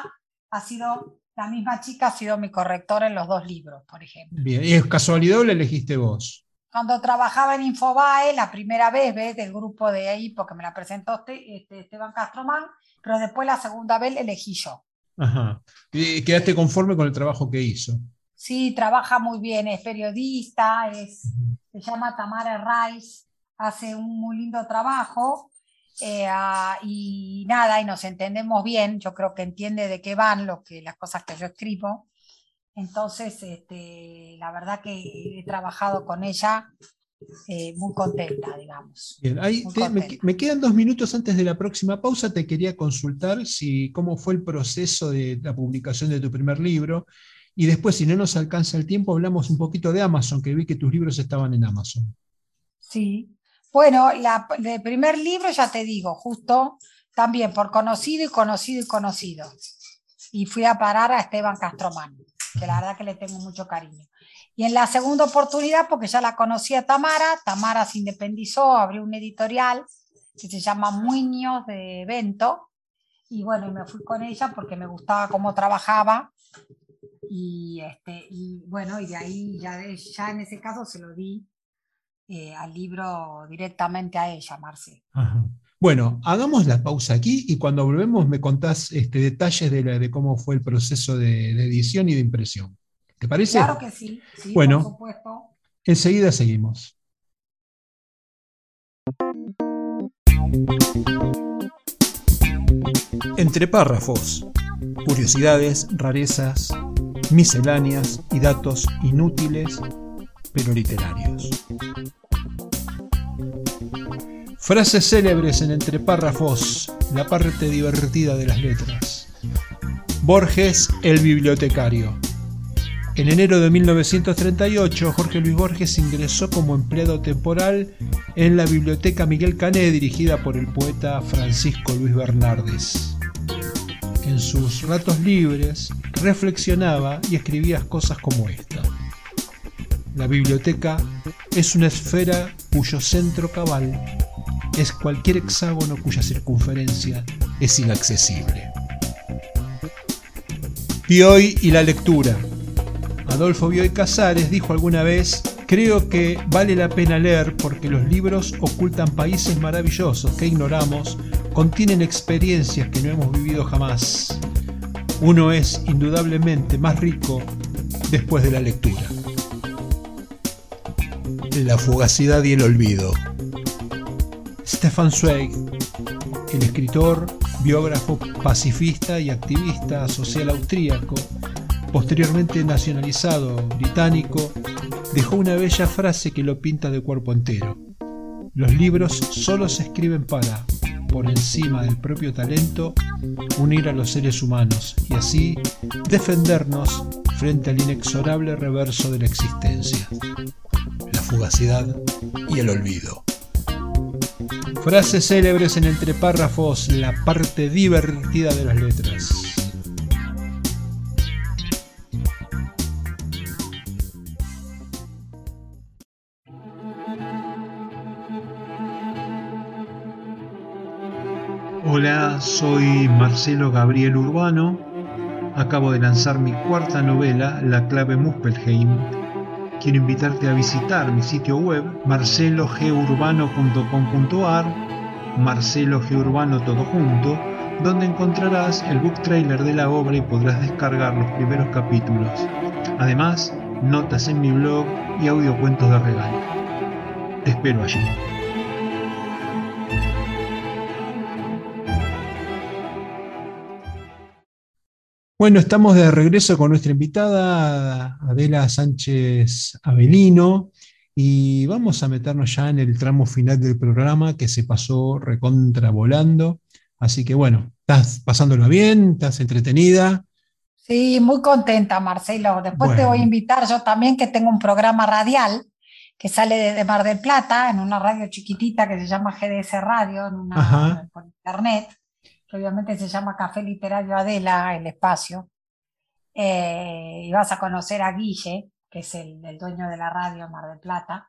ha sido la misma chica, ha sido mi correctora en los dos libros, por ejemplo. Bien, ¿y es casualidad o la elegiste vos? Cuando trabajaba en Infobae, la primera vez, ¿ves? Del grupo de ahí, porque me la presentó este, este, Esteban Castromán, pero después la segunda vez elegí yo. Ajá. ¿Y quedaste conforme con el trabajo que hizo? Sí, trabaja muy bien, es periodista, es, se llama Tamara Rice, hace un muy lindo trabajo eh, ah, y nada, y nos entendemos bien, yo creo que entiende de qué van lo que, las cosas que yo escribo. Entonces, este, la verdad que he trabajado con ella eh, muy contenta, digamos. Bien, Me, quedan dos minutos antes de la próxima pausa. Te quería consultar si cómo fue el proceso de la publicación de tu primer libro y después, si no nos alcanza el tiempo, hablamos un poquito de Amazon, que vi que tus libros estaban en Amazon. Sí. Bueno, el primer libro, ya te digo, justo también por conocido y conocido y conocido. Y fui a parar a Esteban Castromán, que la verdad que le tengo mucho cariño. Y en la segunda oportunidad, porque ya la conocía Tamara, Tamara se independizó, abrió un editorial que se llama Muños de Evento. Y bueno, me fui con ella porque me gustaba cómo trabajaba y, este, y bueno, y de ahí ya, ya en ese caso se lo di eh, al libro directamente a ella, Marce. Bueno, hagamos la pausa aquí y cuando volvemos me contás este, detalles de, de cómo fue el proceso de, edición y de impresión. ¿Te parece? Claro que sí, bueno, por supuesto. Enseguida seguimos. Entre párrafos, curiosidades, rarezas, misceláneas y datos inútiles pero literarios. Frases célebres en entre párrafos, la parte divertida de las letras. Borges, el bibliotecario. En enero de 1938, Jorge Luis Borges ingresó como empleado temporal en la Biblioteca Miguel Cané, dirigida por el poeta Francisco Luis Bernardes. En sus ratos libres, reflexionaba y escribía cosas como esta. La biblioteca es una esfera cuyo centro cabal es cualquier hexágono cuya circunferencia es inaccesible. Bioy y la lectura. Adolfo Bioy Casares dijo alguna vez, creo que vale la pena leer porque los libros ocultan países maravillosos que ignoramos, contienen experiencias que no hemos vivido jamás uno es indudablemente más rico después de la lectura. La fugacidad y el olvido. Stefan Zweig, el escritor, biógrafo pacifista y activista social austríaco, posteriormente nacionalizado británico, dejó una bella frase que lo pinta de cuerpo entero. Los libros solo se escriben para, por encima del propio talento, unir a los seres humanos y así defendernos frente al inexorable reverso de la existencia, la fugacidad y el olvido. Frases célebres en entre párrafos, la parte divertida de las letras. Hola, soy Marcelo Gabriel Urbano. Acabo de lanzar mi cuarta novela, La clave Muspelheim. Quiero invitarte a visitar mi sitio web marcelogeurbano.com.ar, Marcelo Urbano todo junto, donde encontrarás el book trailer de la obra y podrás descargar los primeros capítulos. Además, notas en mi blog y audiocuentos de regalo. Te espero allí. Bueno, estamos de regreso con nuestra invitada Adela Sánchez Avelino y vamos a meternos ya en el tramo final del programa que se pasó recontra volando. Así que bueno, ¿estás pasándolo bien? ¿Estás entretenida? Sí, muy contenta, Marcelo. Después te voy a invitar yo también, que tengo un programa radial que sale desde Mar del Plata, en una radio chiquitita que se llama GDS Radio, en una, por internet, que obviamente se llama Café Literario Adela, el espacio. Eh, y vas a conocer a Guille, que es el, dueño de la radio Mar del Plata,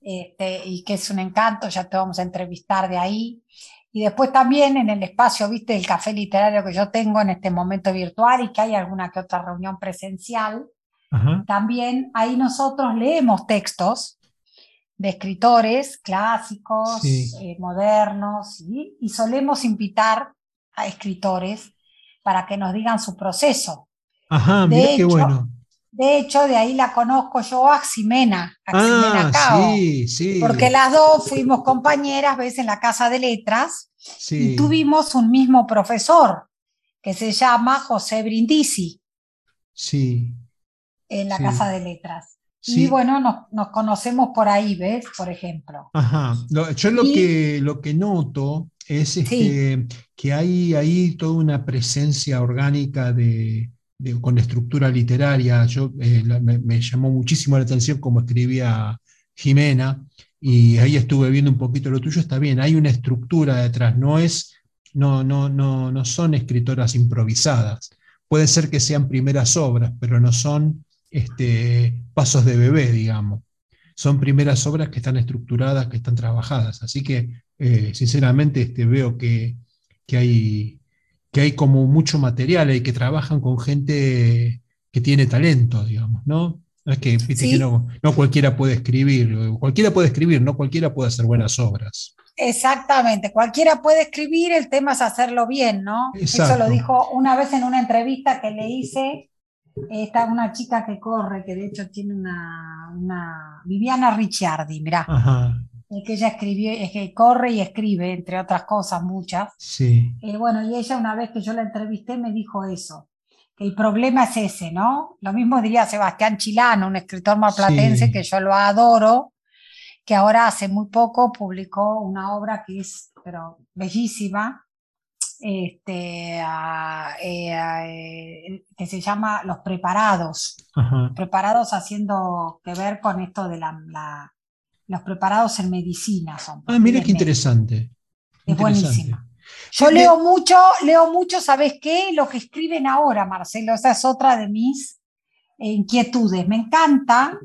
este, y que es un encanto, ya te vamos a entrevistar de ahí. Y después también en el espacio, viste, el café literario que yo tengo en este momento virtual y que hay alguna que otra reunión presencial, también ahí nosotros leemos textos de escritores clásicos, eh, modernos, y solemos invitar a escritores para que nos digan su proceso. Ajá, mira qué bueno. De hecho, de ahí la conozco yo a Ximena, a Ximena ah, Sí, sí. Porque las dos fuimos compañeras, ves, en la casa de letras. Y tuvimos un mismo profesor, que se llama José Brindisi. Sí. En la casa de letras. Y bueno, nos, conocemos por ahí, ¿ves? Por ejemplo. Ajá. Yo lo, que, lo que noto es este, que hay ahí toda una presencia orgánica de, con estructura literaria. Yo, eh, me, llamó muchísimo la atención como escribía Jimena, y ahí estuve viendo un poquito lo tuyo. Está bien, hay una estructura detrás, no, es, no, no, no, no son escritoras improvisadas. Puede ser que sean primeras obras, pero no son este, pasos de bebé, digamos. Son primeras obras que están estructuradas, que están trabajadas. Así que, eh, sinceramente, este, veo que, que hay que hay como mucho material y que trabajan con gente que tiene talento, digamos, ¿no? es que, no, cualquiera puede escribir, cualquiera puede escribir, no cualquiera puede hacer buenas obras. Exactamente, cualquiera puede escribir, el tema es hacerlo bien, ¿no? Eso lo dijo una vez en una entrevista que le hice, está una chica que corre, que de hecho tiene una, una Viviana Ricciardi, mirá. Ajá que ella escribió, es que corre y escribe, entre otras cosas, muchas. Sí. Eh, bueno, y ella una vez que yo la entrevisté me dijo eso, que el problema es ese, ¿no? Lo mismo diría Sebastián Chilano, un escritor marplatense que yo lo adoro, que ahora hace muy poco publicó una obra que es, pero bellísima, este, eh, eh, que se llama Los Preparados. Preparados haciendo que ver con esto de la los preparados en medicina son. Ah, mira qué interesante. Es buenísimo. Yo leo mucho, leo mucho, ¿sabes qué? Lo que escriben ahora, Marcelo, esa es otra de mis inquietudes. Me encanta,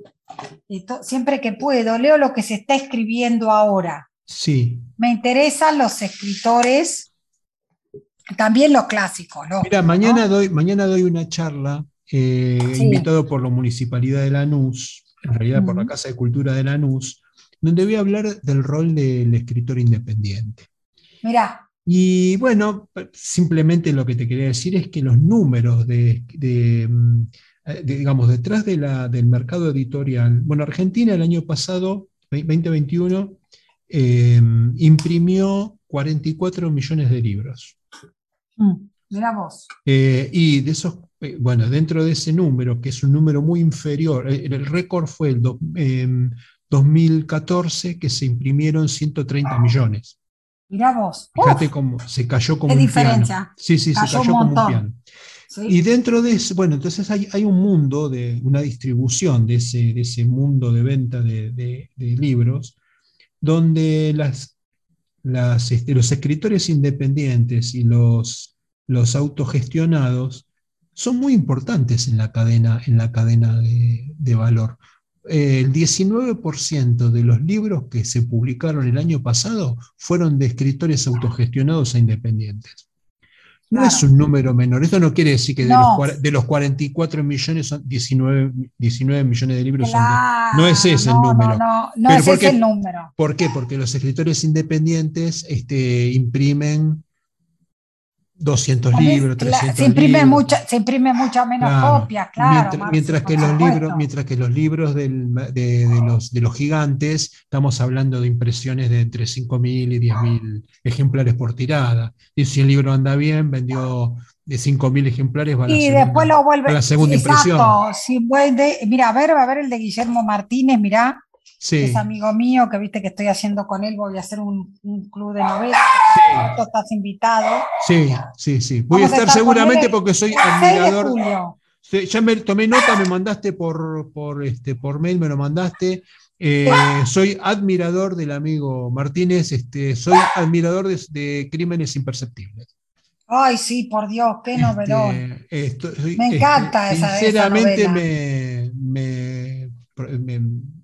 siempre que puedo, leo lo que se está escribiendo ahora. Sí. Me interesan los escritores, también los clásicos. Mira, mañana, doy, mañana doy una charla eh, invitado por la Municipalidad de Lanús, en realidad por la Casa de Cultura de Lanús, donde voy a hablar del rol del escritor independiente. Mira. Y bueno, simplemente lo que te quería decir es que los números de, mm, digamos, detrás de la, del mercado editorial, bueno, Argentina el año pasado, 2021, em, imprimió 44 millones de libros. Mm, mira vos. Eh, y de esos, eh, bueno, dentro de ese número, que es un número muy inferior, el, récord fue el, em, 2014 que se imprimieron 130 millones. Mirá vos. Fíjate cómo se cayó como un diferencia. piano. Sí, sí, se cayó como un piano. Y dentro de eso, bueno, entonces hay, hay, un mundo, de una distribución de ese, de ese mundo de venta de, de, libros, donde las, las, este, los escritores independientes y los, los autogestionados son muy importantes en la cadena, en la cadena de, de valor el 19% de los libros que se publicaron el año pasado fueron de escritores autogestionados e independientes. No es un número menor. Esto no quiere decir que de, los, de, los, 44 millones son 19, 19 millones de libros. son no es ese el número. No, no, no es ese el número. ¿Por qué? Porque los escritores independientes este, imprimen 200 libros, 300 se imprime libros. Mucha, se imprime muchas menos copias, claro. Mientras, que los libros, mientras que los libros del, de, de, los, de los gigantes, estamos hablando de impresiones de entre 5.000 y 10.000 ejemplares por tirada. Y si el libro anda bien, vendió de 5.000 ejemplares, va a la y segunda, después lo vuelve, la segunda exacto, impresión. Si vuelve, mira, a ver, va a ver el de Guillermo Martínez, mira, Sí. es amigo mío, que viste que estoy haciendo con él, voy a hacer un, un club de novelas, Sí. tú estás invitado. Sí, sí, sí. Voy a estar seguramente porque soy El 6 de admirador. Ya me tomé nota, me mandaste por, por, este, por mail, me lo mandaste. Eh, soy admirador del amigo Martínez, este, soy admirador de, de Crímenes Imperceptibles. Ay, sí, por Dios, qué novelón. Este, esto- soy- Me encanta esa- esa Sinceramente novela. me, me- me-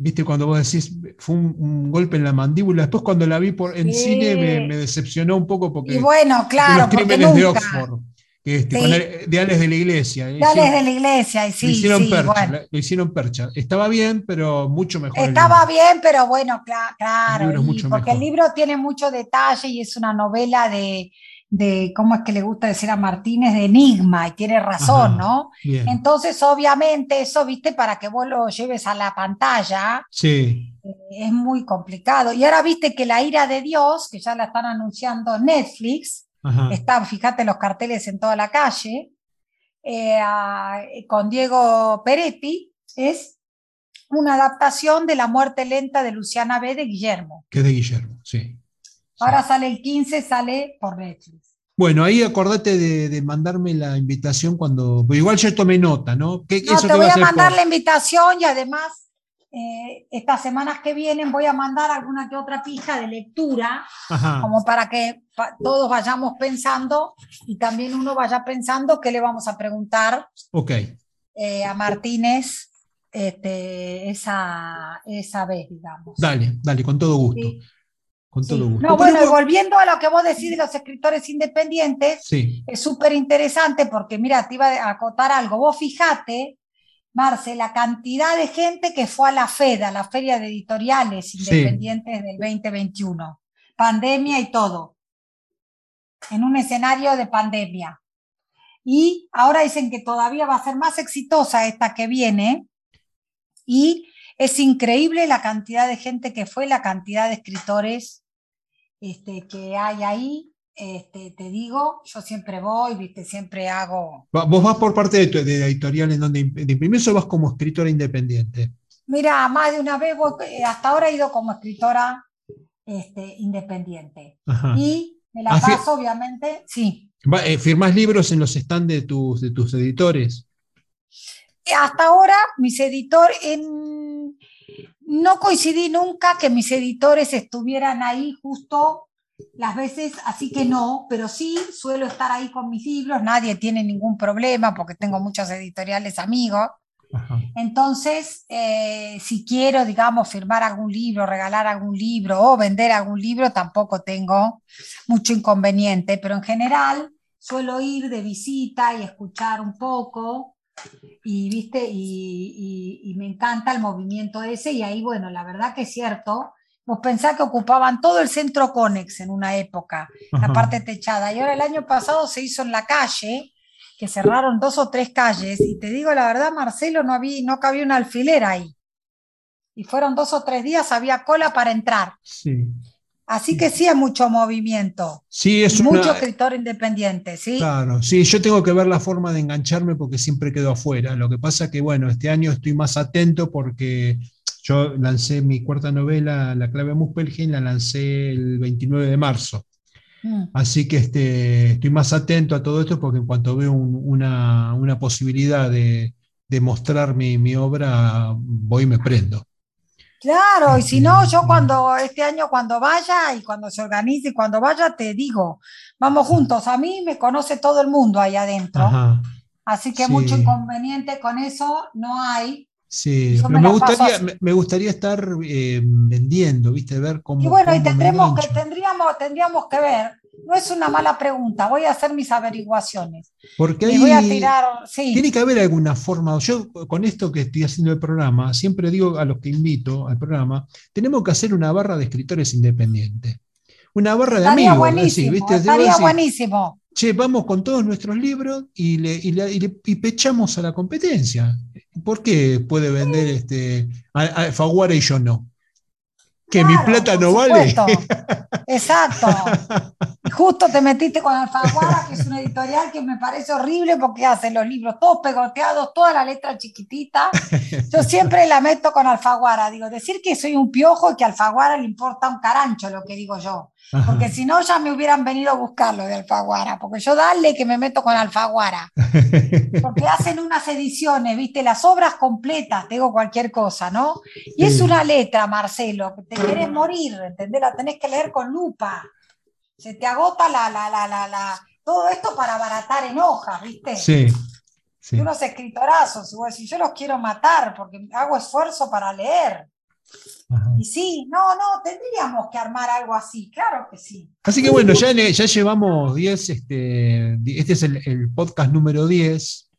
Viste, cuando vos decís, fue un, un golpe en la mandíbula. Después, cuando la vi por, en Sí. cine, me, me decepcionó un poco porque Y bueno, de claro, los crímenes de. Oxford, este, Sí. con el- de Ales de la Iglesia. Ya Hicieron- desde la iglesia, y lo sí, hicieron sí, percha, bueno. lo hicieron percha. Estaba bien, pero mucho mejor. Estaba bien, pero bueno, cla- claro, El libro es y mucho porque el libro tiene mucho detalle y es una novela de, de, ¿cómo es que le gusta decir a Martínez? De enigma, y tiene razón, Ajá. ¿no? Bien. Entonces, obviamente, eso, viste, para que vos lo lleves a la pantalla, Sí, eh, es muy complicado. Y ahora viste que La ira de Dios, que ya la están anunciando Netflix, ajá. están, fíjate, los carteles en toda la calle, eh, con Diego Peretti, es una adaptación de La muerte lenta de Luciana B. de Guillermo. Que de Guillermo. Sí. Ahora sale el 15, sale por Netflix. Bueno, ahí acordate de, de mandarme la invitación cuando. pero igual yo tomé nota, ¿no? ¿Qué, No, eso te voy a ser mandar por- la invitación y además eh, estas semanas que vienen voy a mandar alguna que otra pista de lectura, Ajá. como para que pa- todos vayamos pensando y también uno vaya pensando qué le vamos a preguntar Ok. eh, a Martínez este, esa, esa vez, digamos. Dale, dale, con todo gusto. Sí, Con sí. todo gusto. No, bueno, y volviendo a lo que vos decís de los escritores independientes, Sí, es súper interesante porque, mira, te iba a acotar algo. Vos fijate, Marce, la cantidad de gente que fue a la FED, a la Feria de Editoriales Sí. Independientes del 2021. Pandemia y todo. En un escenario de pandemia. Y ahora dicen que todavía va a ser más exitosa esta que viene. Y es increíble la cantidad de gente que fue, la cantidad de escritores este, que hay ahí. Este, te digo, yo siempre voy, viste, siempre hago. ¿Vos vas por parte de, tu, de editorial en donde imp- de imprimís o vas como escritora independiente? Mira, más de una vez, voy- eh, hasta ahora he ido como escritora este, independiente. Ajá. Y me la Ah, paso, obviamente, sí. Eh, ¿Firmás libros en los stands de tus, de tus editores? Hasta ahora, mis editores, en- no coincidí nunca que mis editores estuvieran ahí justo las veces, así que no, pero sí suelo estar ahí con mis libros, nadie tiene ningún problema porque tengo muchos editoriales amigos. Ajá. Entonces, eh, si quiero, digamos, firmar algún libro, regalar algún libro o vender algún libro, tampoco tengo mucho inconveniente, pero en general suelo ir de visita y escuchar un poco y, ¿viste? Y, y- y me encanta el movimiento ese y ahí, bueno, la verdad que es cierto. Vos pensás que ocupaban todo el centro Conex en una época, la parte techada, y ahora el año pasado se hizo en la calle, que cerraron dos o tres calles, y te digo la verdad, Marcelo, no, había, no cabía un alfiler ahí. Y fueron dos o tres días, había cola para entrar. Sí. Así que sí hay mucho movimiento, Sí, es mucho una. escritor independiente, ¿sí? Claro, sí, yo tengo que ver la forma de engancharme porque siempre quedo afuera. Lo que pasa que, bueno, este año estoy más atento porque yo lancé mi cuarta novela, La clave Muspelheim, la lancé el 29 de marzo. Mm. Así que este, estoy más atento a todo esto porque en cuanto veo un- una, una posibilidad de, de mostrar mi, mi obra, voy y me prendo. Claro, y si no, yo cuando este año cuando vaya y cuando se organice y cuando vaya, te digo, vamos juntos. A mí me conoce todo el mundo ahí adentro, Ajá. así que Sí. mucho inconveniente con eso no hay. Sí, pero me, gustaría, me, gustaría estar eh, vendiendo, ¿viste? Ver cómo. Y bueno, y tendremos que, tendríamos, tendríamos que ver. No es una mala pregunta, voy a hacer mis averiguaciones. Porque ahí voy a tirar, tiene que haber alguna forma. Yo, con esto que estoy haciendo el programa, siempre digo a los que invito al programa, tenemos que hacer una barra de escritores independientes. Una barra de amigos. Buenísimo, ¿viste? Estaría buenísimo. Che, vamos con todos nuestros libros y le, y pechamos a la competencia. ¿Por qué puede vender este, a, Faguara y yo no? ¿Que mi plata no vale? Exacto. Justo te metiste con Alfaguara, que es una editorial que me parece horrible porque hace los libros todos pegoteados, toda la letra chiquitita. Yo siempre la meto con Alfaguara. Digo, decir que soy un piojo y que a Alfaguara le importa un carancho lo que digo yo. Porque si no, ya me hubieran venido a buscarlo de Alfaguara. Porque yo dale que me meto con Alfaguara. Porque hacen unas ediciones, viste, las obras completas, digo cualquier cosa, ¿no? Y es una letra, Marcelo, que te quieres morir, ¿entendés? La tenés que leer con lupa. Se te agota la, la, la, la, la todo esto para abaratar en hojas, ¿viste? Sí. sí. unos escritorazos, igual si yo los quiero matar porque hago esfuerzo para leer. Y sí, no, no, tendríamos que armar algo así, claro que sí. Así que bueno, ya, ya llevamos 10, este, este es el, podcast número 10.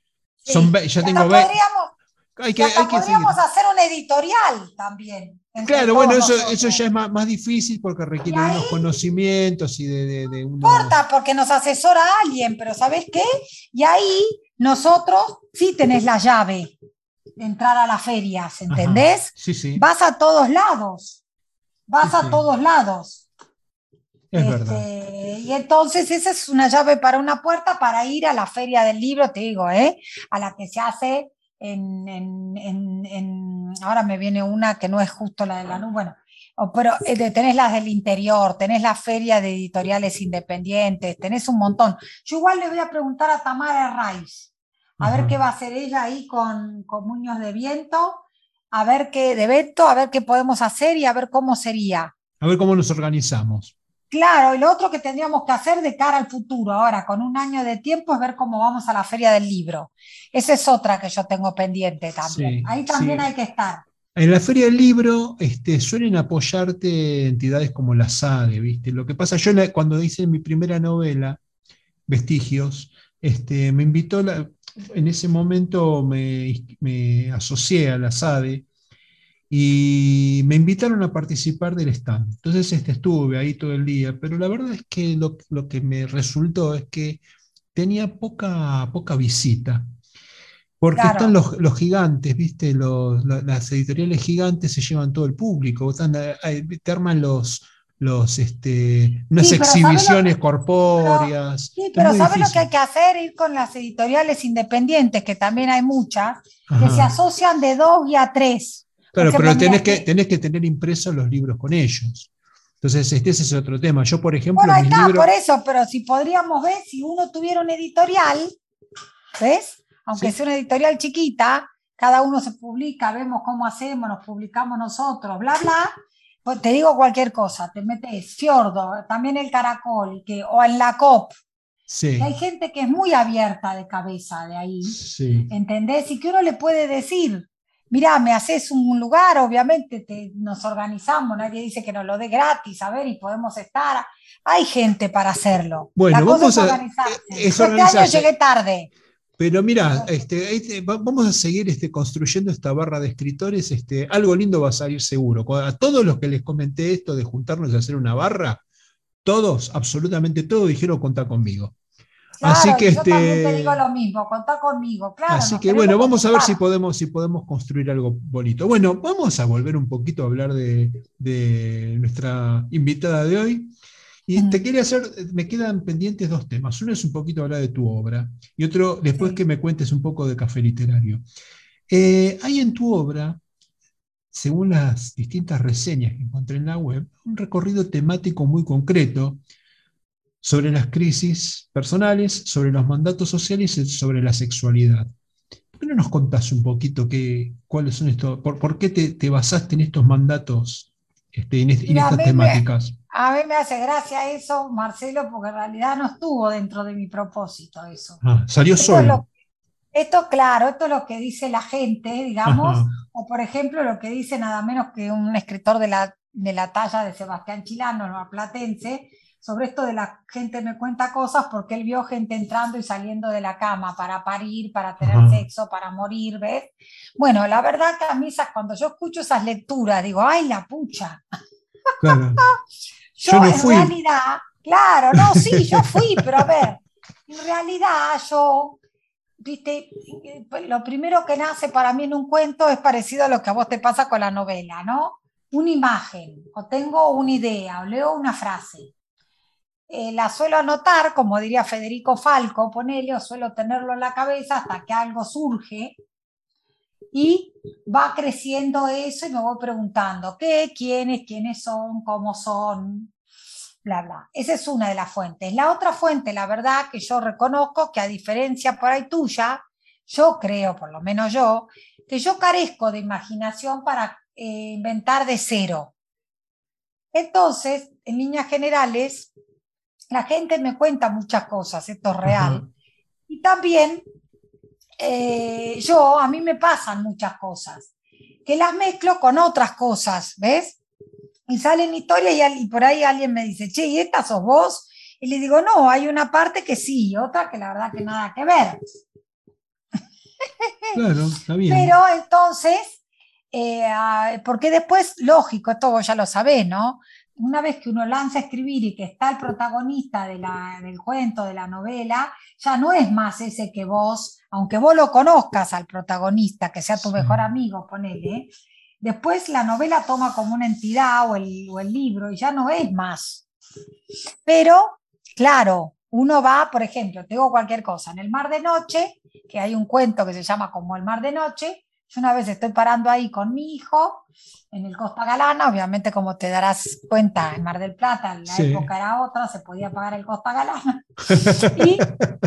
Son, ya tengo Podríamos, hay que, hay que podríamos hacer un editorial también. Claro, bueno, eso, eso ya es más, más difícil porque requiere unos conocimientos y de, de, de No importa, porque nos asesora alguien, pero ¿sabes qué? Y ahí nosotros sí tenés la llave entrar a las ferias, ¿entendés? sí, sí. Vas a todos lados, vas a todos lados. Es verdad. Este, y entonces esa es una llave para una puerta para ir a la feria del libro, te digo, ¿eh? a la que se hace en, en, ahora me viene una que no es justo la de la nube, bueno, pero eh, tenés las del interior, tenés la feria de editoriales independientes, tenés un montón. Yo igual le voy a preguntar a Tamara Raiz, a ver qué va a hacer ella ahí con, con Muños de Viento, a ver qué de Beto, a ver qué podemos hacer y a ver cómo sería. A ver cómo nos organizamos. Claro, y lo otro que tendríamos que hacer de cara al futuro, ahora con un año de tiempo, es ver cómo vamos a la feria del libro. Esa es otra que yo tengo pendiente también. Ahí también hay que estar. En la feria del libro este, suelen apoyarte entidades como la SADE, ¿viste? Lo que pasa, yo cuando hice mi primera novela, Vestigios, este, me invitó, la, en ese momento me, asocié a la SADE y me invitaron a participar del stand. Entonces este, estuve ahí todo el día, pero la verdad es que lo, que me resultó es que tenía poca, poca visita. Porque están los, gigantes, ¿viste? las editoriales gigantes se llevan todo el público, están, eh, te arman los, los, este, unas exhibiciones corpóreas. sí, pero ¿sabes lo que hay que hacer? Ir con las editoriales independientes, que también hay muchas, que se asocian de dos y a tres. Claro, pero tenés que, tenés que tener impresos los libros con ellos. Entonces, este ese es otro tema. Yo, por ejemplo. Bueno, ahí está, por eso, pero si podríamos ver, si uno tuviera un editorial, ¿ves? Aunque sea una editorial chiquita, cada uno se publica, vemos cómo hacemos, nos publicamos nosotros, bla, bla, te digo cualquier cosa, te metes Fiordo, también el Caracol, que, o en la COP. Sí. hay gente que es muy abierta de cabeza de ahí, sí. ¿entendés? Y que uno le puede decir, mira, me haces un lugar, obviamente te, nos organizamos, nadie dice que nos lo dé gratis, a ver, y podemos estar. Hay gente para hacerlo. Bueno, vamos a organizarse. Este año llegué tarde. Pero mira, este, este vamos a seguir este, construyendo esta barra de escritores. Este, algo lindo va a salir seguro. A todos los que les comenté esto de juntarnos y hacer una barra, todos, absolutamente todos, dijeron contar conmigo. así que este, yo también te digo lo mismo, contá conmigo, claro. Así que bueno, vamos a ver si podemos, si podemos construir algo bonito. Bueno, vamos a volver un poquito a hablar de, de nuestra invitada de hoy. Y te quería hacer, me quedan pendientes dos temas. Uno es un poquito hablar de tu obra y otro después que me cuentes un poco de café literario. Eh, hay en tu obra, según las distintas reseñas que encontré en la web, un recorrido temático muy concreto sobre las crisis personales, sobre los mandatos sociales y sobre la sexualidad. ¿Por qué no nos contás un poquito qué, cuáles son estos, por, qué te, basaste en estos mandatos, este, en, estas temáticas? A mí me hace gracia eso, Marcelo, porque en realidad no estuvo dentro de mi propósito eso. Ah, salió solo. esto, claro, esto es lo que dice la gente, digamos, O por ejemplo, lo que dice nada menos que un escritor de la, de la talla de Sebastián Chilano, platense, sobre esto de la gente me cuenta cosas porque él vio gente entrando y saliendo de la cama para parir, para tener sexo, para morir, ¿ves? Bueno, la verdad que a mí cuando yo escucho esas lecturas, digo, ay, la pucha. Claro. yo, en realidad, claro, no, sí, yo fui, pero a ver, en realidad yo, viste, lo primero que nace para mí en un cuento es parecido a lo que a vos te pasa con la novela, ¿no? Una imagen, o tengo una idea, o leo una frase. Eh, la suelo anotar, como diría Federico Falco, ponele, o suelo tenerlo en la cabeza hasta que algo surge y va creciendo eso y me voy preguntando qué, quiénes, quiénes son, cómo son, bla, bla. Esa es una de las fuentes. La otra fuente, la verdad, que yo reconozco que a diferencia por ahí tuya, yo creo, por lo menos yo, que yo carezco de imaginación para eh, inventar de cero. Entonces, en líneas generales, la gente me cuenta muchas cosas, esto es real. Y también eh, yo, a mí me pasan muchas cosas, que las mezclo con otras cosas, ¿ves? Y salen historias y, por ahí alguien me dice, che, ¿y esta sos vos? Y le digo, no, hay una parte que sí, y otra que la verdad que nada que ver. Claro, está bien. Pero entonces, eh, porque después, lógico, esto vos ya lo sabés, ¿no? una vez que uno lanza a escribir y que está el protagonista de la, del cuento, de la novela, ya no es más ese que vos, aunque vos lo conozcas al protagonista, que sea tu mejor amigo, ponele, después la novela toma como una entidad o el, o el libro y ya no es más. Pero, claro, uno va, por ejemplo, te digo cualquier cosa, en el mar de noche, que hay un cuento que se llama como el mar de noche, yo una vez estoy parando ahí con mi hijo en el Costa Galana, obviamente como te darás cuenta, en Mar del Plata la época era otra, se podía pagar el Costa Galana. y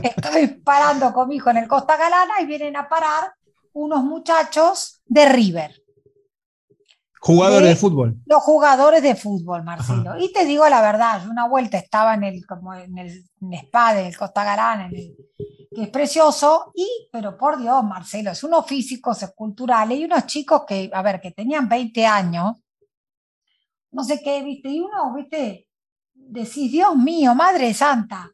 estoy parando con mi hijo en el Costa Galana y vienen a parar unos muchachos de River. Jugadores de, fútbol. Los jugadores de fútbol, Marcelo. Y te digo la verdad, yo una vuelta estaba en el, como en el, spa del Costa Galana, que es precioso, y, pero por Dios, Marcelo, es unos físicos esculturales y unos chicos que, a ver, que tenían 20 años, no sé qué, viste, y uno, viste, decís, Dios mío, Madre Santa,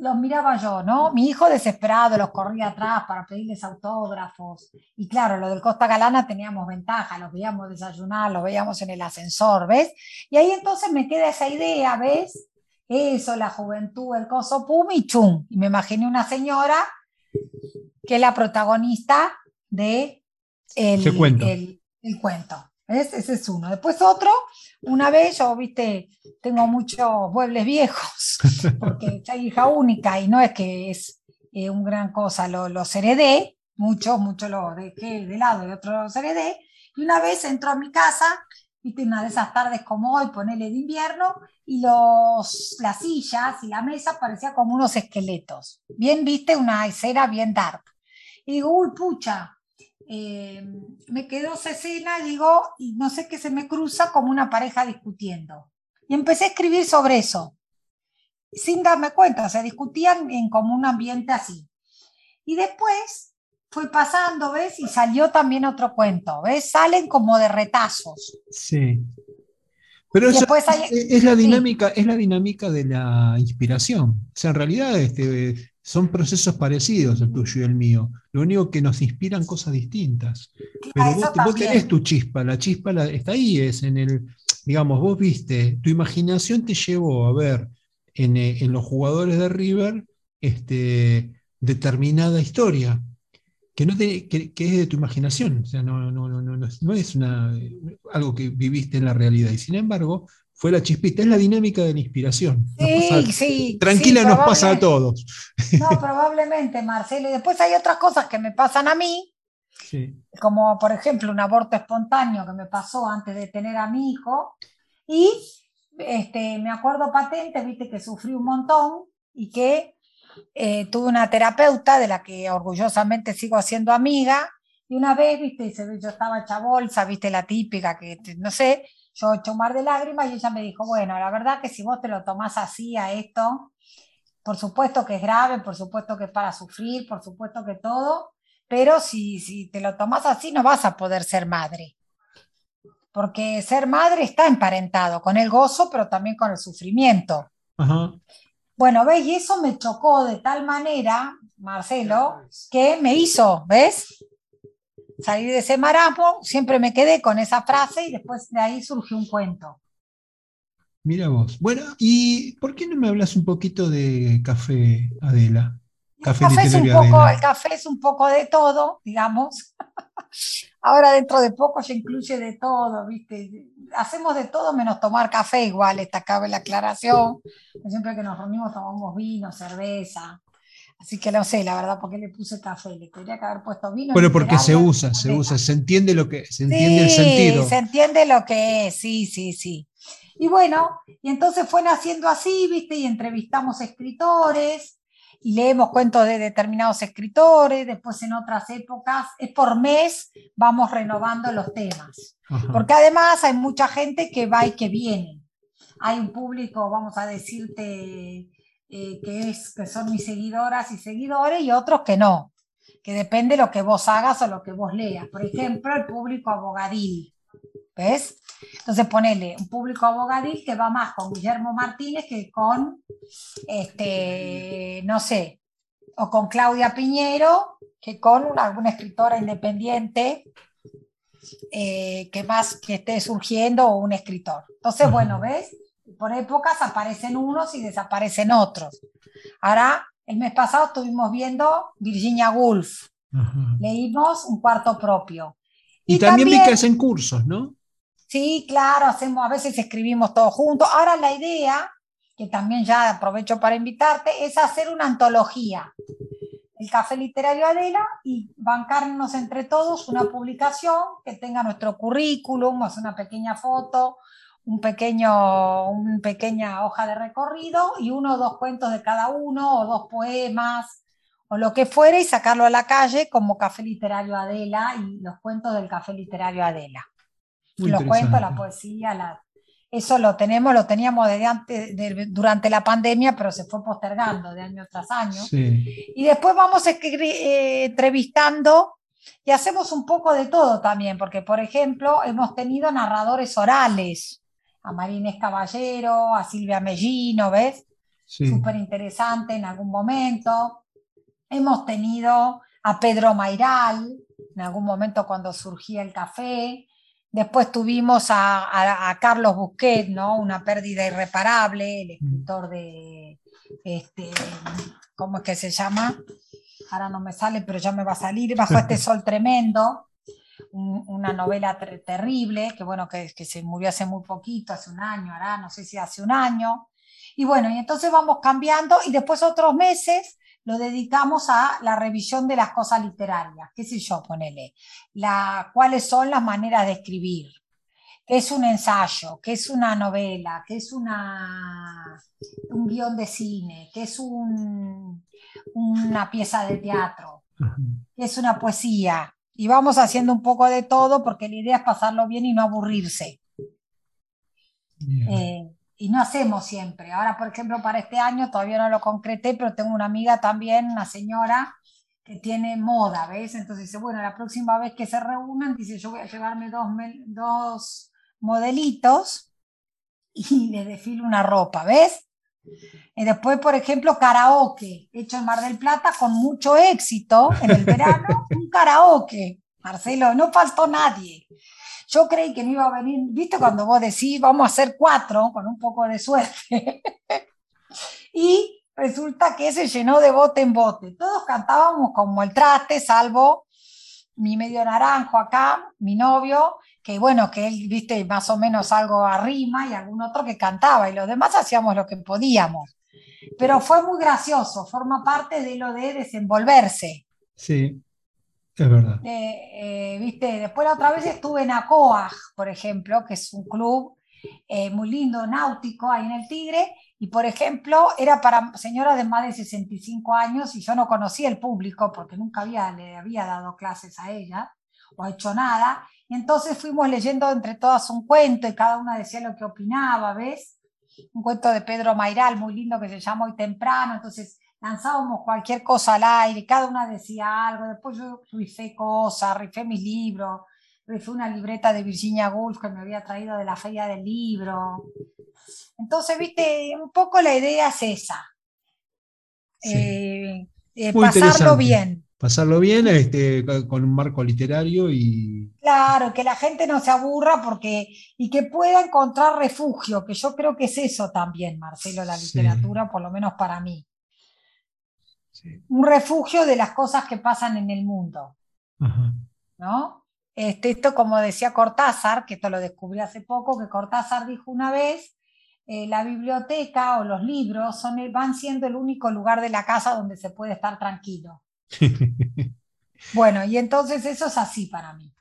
los miraba yo, ¿no? Mi hijo desesperado los corría atrás para pedirles autógrafos. Y claro, lo del Costa Galana teníamos ventaja, los veíamos desayunar, los veíamos en el ascensor, ¿ves? Y ahí entonces me queda esa idea, ¿ves? Eso, la juventud, el coso pum y chum. Y me imaginé una señora que es la protagonista de el, cuento. el, el cuento. Ese es uno. Después otro, una vez yo, viste, tengo muchos muebles viejos, porque soy hija única y no es que es eh, un gran cosa, lo, los heredé, muchos, muchos lo dejé de lado y otros los heredé. Y una vez entró a mi casa, viste, una de esas tardes como hoy, ponele de invierno, y los, las sillas y la mesa parecían como unos esqueletos. Bien, viste, una escena bien dark. Y digo, uy, pucha, eh, me quedó esa escena, digo, y no sé qué se me cruza como una pareja discutiendo. Y empecé a escribir sobre eso, sin darme cuenta, se discutían en como un ambiente así. Y después fue pasando, ¿ves? Y salió también otro cuento, ¿ves? Salen como de retazos. Sí. Pero eso es, la dinámica, es la dinámica de la inspiración. O sea, en realidad este, son procesos parecidos el tuyo y el mío. Lo único que nos inspiran cosas distintas. Pero vos, tenés tu chispa, la chispa está ahí, es en el, digamos, vos viste, tu imaginación te llevó a ver en, eh, los jugadores de River este, determinada historia. Que, no que, es de tu imaginación, o sea, no, no, no, no, es una, algo que viviste en la realidad. Y sin embargo, fue la chispita, es la dinámica de la inspiración. Sí, sí. Tranquila, nos pasa a todos. No, probablemente, Marcelo. Y después hay otras cosas que me pasan a mí, como por ejemplo un aborto espontáneo que me pasó antes de tener a mi hijo. Y este, me acuerdo patente, viste que sufrí un montón y que eh, tuve una terapeuta de la que orgullosamente sigo siendo amiga. Y una vez, viste, yo estaba hecha bolsa, viste, la típica que, no sé, yo hecho un mar de lágrimas y ella me dijo, bueno, la verdad que si vos te lo tomás así a esto, por supuesto que es grave, por supuesto que es para sufrir, por supuesto que todo, pero si, si te lo tomas así no vas a poder ser madre. Porque ser madre está emparentado con el gozo, pero también con el sufrimiento. Bueno, ¿ves? Y eso me chocó de tal manera, Marcelo, que me hizo, ¿ves? Salir de ese marasmo, siempre me quedé con esa frase y después de ahí surgió un cuento. Mira vos. Bueno, ¿y por qué no me hablas un poquito de café, Adela? Café el, café es un poco, el café es un poco de todo, digamos. Ahora dentro de poco se incluye de todo, ¿viste? Hacemos de todo menos tomar café igual, esta cabe la aclaración. Siempre que nos reunimos tomamos vino, cerveza. Así que no sé, la verdad, por qué le puse café. Le tendría que haber puesto vino. Bueno, porque se usa, se usa, se entiende lo que, se entiende el sentido. Se entiende lo que es, sí, sí, sí. Y bueno, y entonces fue naciendo así, ¿viste? Y entrevistamos escritores, y leemos cuentos de determinados escritores, después en otras épocas, es por mes, vamos renovando los temas. Porque además hay mucha gente que va y que viene. Hay un público, vamos a decirte, eh, que, es, que son mis seguidoras y seguidores y otros que no, que depende de lo que vos hagas o lo que vos leas. Por ejemplo, el público abogadil. ¿Ves? Entonces ponele un público abogadil que va más con Guillermo Martínez que con, este, no sé, o con Claudia Piñero que con alguna escritora independiente eh, que más que esté surgiendo o un escritor. Entonces, bueno, ¿ves? Por épocas aparecen unos y desaparecen otros. Ahora, el mes pasado estuvimos viendo Virginia Woolf. Leímos un cuarto propio. Y, también, vi que hacen cursos, ¿no? Sí, claro, hacemos, a veces escribimos todos juntos. Ahora la idea, que también ya aprovecho para invitarte, es hacer una antología. El Café Literario Adela y bancarnos entre todos una publicación que tenga nuestro currículum, hacer una pequeña foto, un pequeño, una pequeña hoja de recorrido y uno o dos cuentos de cada uno o dos poemas o lo que fuere y sacarlo a la calle como Café Literario Adela y los cuentos del Café Literario Adela. Los cuentos, la poesía, la... eso lo tenemos, lo teníamos desde antes, durante la pandemia, pero se fue postergando de año tras año. Y después vamos eh, entrevistando y hacemos un poco de todo también, porque por ejemplo hemos tenido narradores orales, a Marínez Caballero, a Silvia Mellino, ¿ves? Súper interesante en algún momento. Hemos tenido a Pedro Mairal, en algún momento cuando surgía el café. Después tuvimos a, Carlos Busquet, ¿no? Una pérdida irreparable, el mm. escritor de, este, ¿cómo es que se llama? Ahora no me sale, pero ya me va a salir, Bajo este sol tremendo, una novela terrible, que bueno, que, que se murió hace muy poquito, hace un año, ahora no sé si hace un año. Y bueno, y entonces vamos cambiando y después otros meses lo dedicamos a la revisión de las cosas literarias, qué sé yo, ponele, la, cuáles son las maneras de escribir, qué es un ensayo, qué es una novela, qué es una, un guion de cine, qué es un, una pieza de teatro, qué es una poesía. Y vamos haciendo un poco de todo porque la idea es pasarlo bien y no aburrirse y no hacemos siempre. Ahora, por ejemplo, para este año todavía no lo concreté, pero tengo una amiga también, una señora que tiene moda, ¿ves? Entonces dice, bueno, la próxima vez que se reúnan, dice, yo voy a llevarme dos, dos modelitos y les desfilo una ropa, ¿ves? Y después, por ejemplo, karaoke, hecho en Mar del Plata con mucho éxito en el verano, un karaoke. Marcelo, no faltó nadie. Yo creí que no iba a venir, viste cuando vos decís, vamos a hacer cuatro, con un poco de suerte. y resulta que se llenó de bote en bote. Todos cantábamos como el traste, salvo mi medio naranjo acá, mi novio, que bueno, que él, viste, más o menos algo arrima y algún otro que cantaba y los demás hacíamos lo que podíamos. Pero fue muy gracioso, forma parte de lo de desenvolverse. Sí. Es verdad. Eh, eh, ¿viste? Después la otra vez estuve en Acoaj, por ejemplo, que es un club eh, muy lindo, náutico, ahí en el Tigre, y por ejemplo, era para señoras de más de 65 años y yo no conocía el público porque nunca había, le había dado clases a ella o hecho nada. Y entonces fuimos leyendo entre todas un cuento y cada una decía lo que opinaba, ¿ves? Un cuento de Pedro Mairal muy lindo que se llama Hoy Temprano. Entonces lanzábamos cualquier cosa al aire, cada una decía algo, después yo rifé cosas, rifé mis libros, rifé una libreta de Virginia Woolf que me había traído de la feria del libro. Entonces, viste, un poco la idea es esa. Eh, eh, pasarlo bien. Pasarlo bien este, con un marco literario y... Claro, que la gente no se aburra porque y que pueda encontrar refugio, que yo creo que es eso también, Marcelo, la literatura, por lo menos para mí. Un refugio de las cosas que pasan en el mundo. ¿No? Este, esto como decía Cortázar, que esto lo descubrí hace poco, que Cortázar dijo una vez, eh, la biblioteca o los libros son, van siendo el único lugar de la casa donde se puede estar tranquilo. bueno, y entonces eso es así para mí.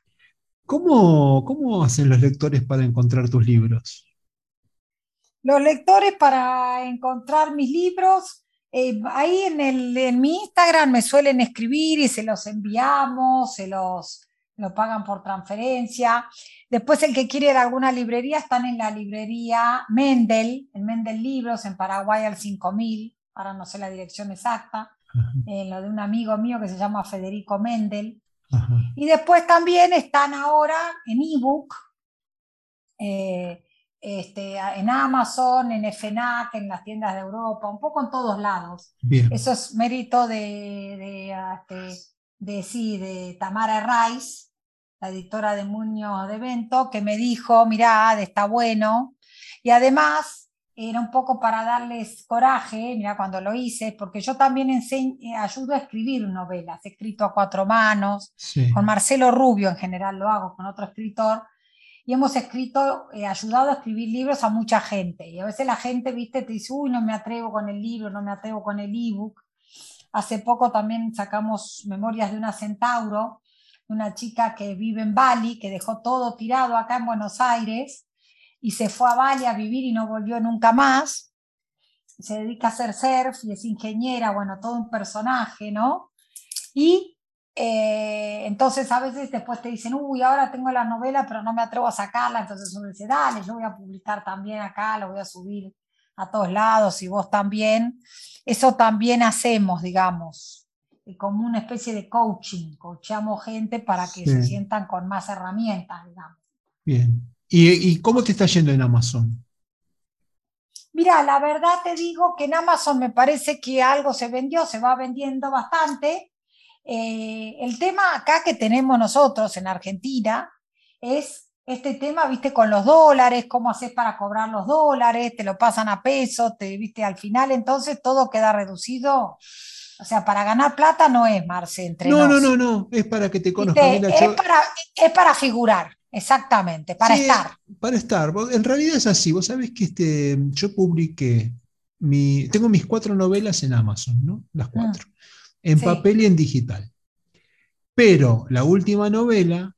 ¿Cómo, ¿Cómo hacen los lectores para encontrar tus libros? Los lectores para encontrar mis libros eh, ahí en, el, en mi Instagram me suelen escribir y se los enviamos, se los lo pagan por transferencia. Después el que quiere ir a alguna librería están en la librería Mendel, en Mendel Libros, en Paraguay al 5000, ahora no sé la dirección exacta, en lo de un amigo mío que se llama Federico Mendel. Y después también están ahora en ebook. Eh, este, en Amazon, en FNAC, en las tiendas de Europa, un poco en todos lados. Eso es mérito de, de, este, sí, de Tamara Rice, la editora de Muñoz de Evento, que me dijo, mirá, está bueno. Y además era un poco para darles coraje, mira, cuando lo hice, porque yo también enseño, eh, ayudo a escribir novelas, he escrito a cuatro manos, con Marcelo Rubio en general lo hago, con otro escritor, y hemos escrito, eh, ayudado a escribir libros a mucha gente. Y a veces la gente, viste, te dice, uy, no me atrevo con el libro, no me atrevo con el ebook. Hace poco también sacamos Memorias de una Centauro, una chica que vive en Bali, que dejó todo tirado acá en Buenos Aires y se fue a Bali a vivir y no volvió nunca más. Se dedica a hacer surf y es ingeniera, bueno, todo un personaje, ¿no? Y eh, entonces a veces después te dicen, uy, ahora tengo la novela, pero no me atrevo a sacarla, entonces uno dice, dale, yo voy a publicar también acá, lo voy a subir a todos lados y vos también. Eso también hacemos, digamos, como una especie de coaching, coachamos gente para que se sientan con más herramientas, digamos. Bien. ¿Y, ¿Y cómo te está yendo en Amazon? Mira, la verdad te digo que en Amazon me parece que algo se vendió, se va vendiendo bastante eh, el tema acá que tenemos nosotros en Argentina es este tema, viste, con los dólares, cómo haces para cobrar los dólares, te lo pasan a pesos, te viste, al final entonces todo queda reducido. O sea, para ganar plata no es, Marce, entre No, no, no, no, es para que te conozcan. Es, para, es para figurar, exactamente, para estar. Para estar. En realidad es así, vos sabés que este, yo publiqué, mi, tengo mis cuatro novelas en Amazon, ¿no? Las cuatro. Mm en papel y en digital. Pero la última novela,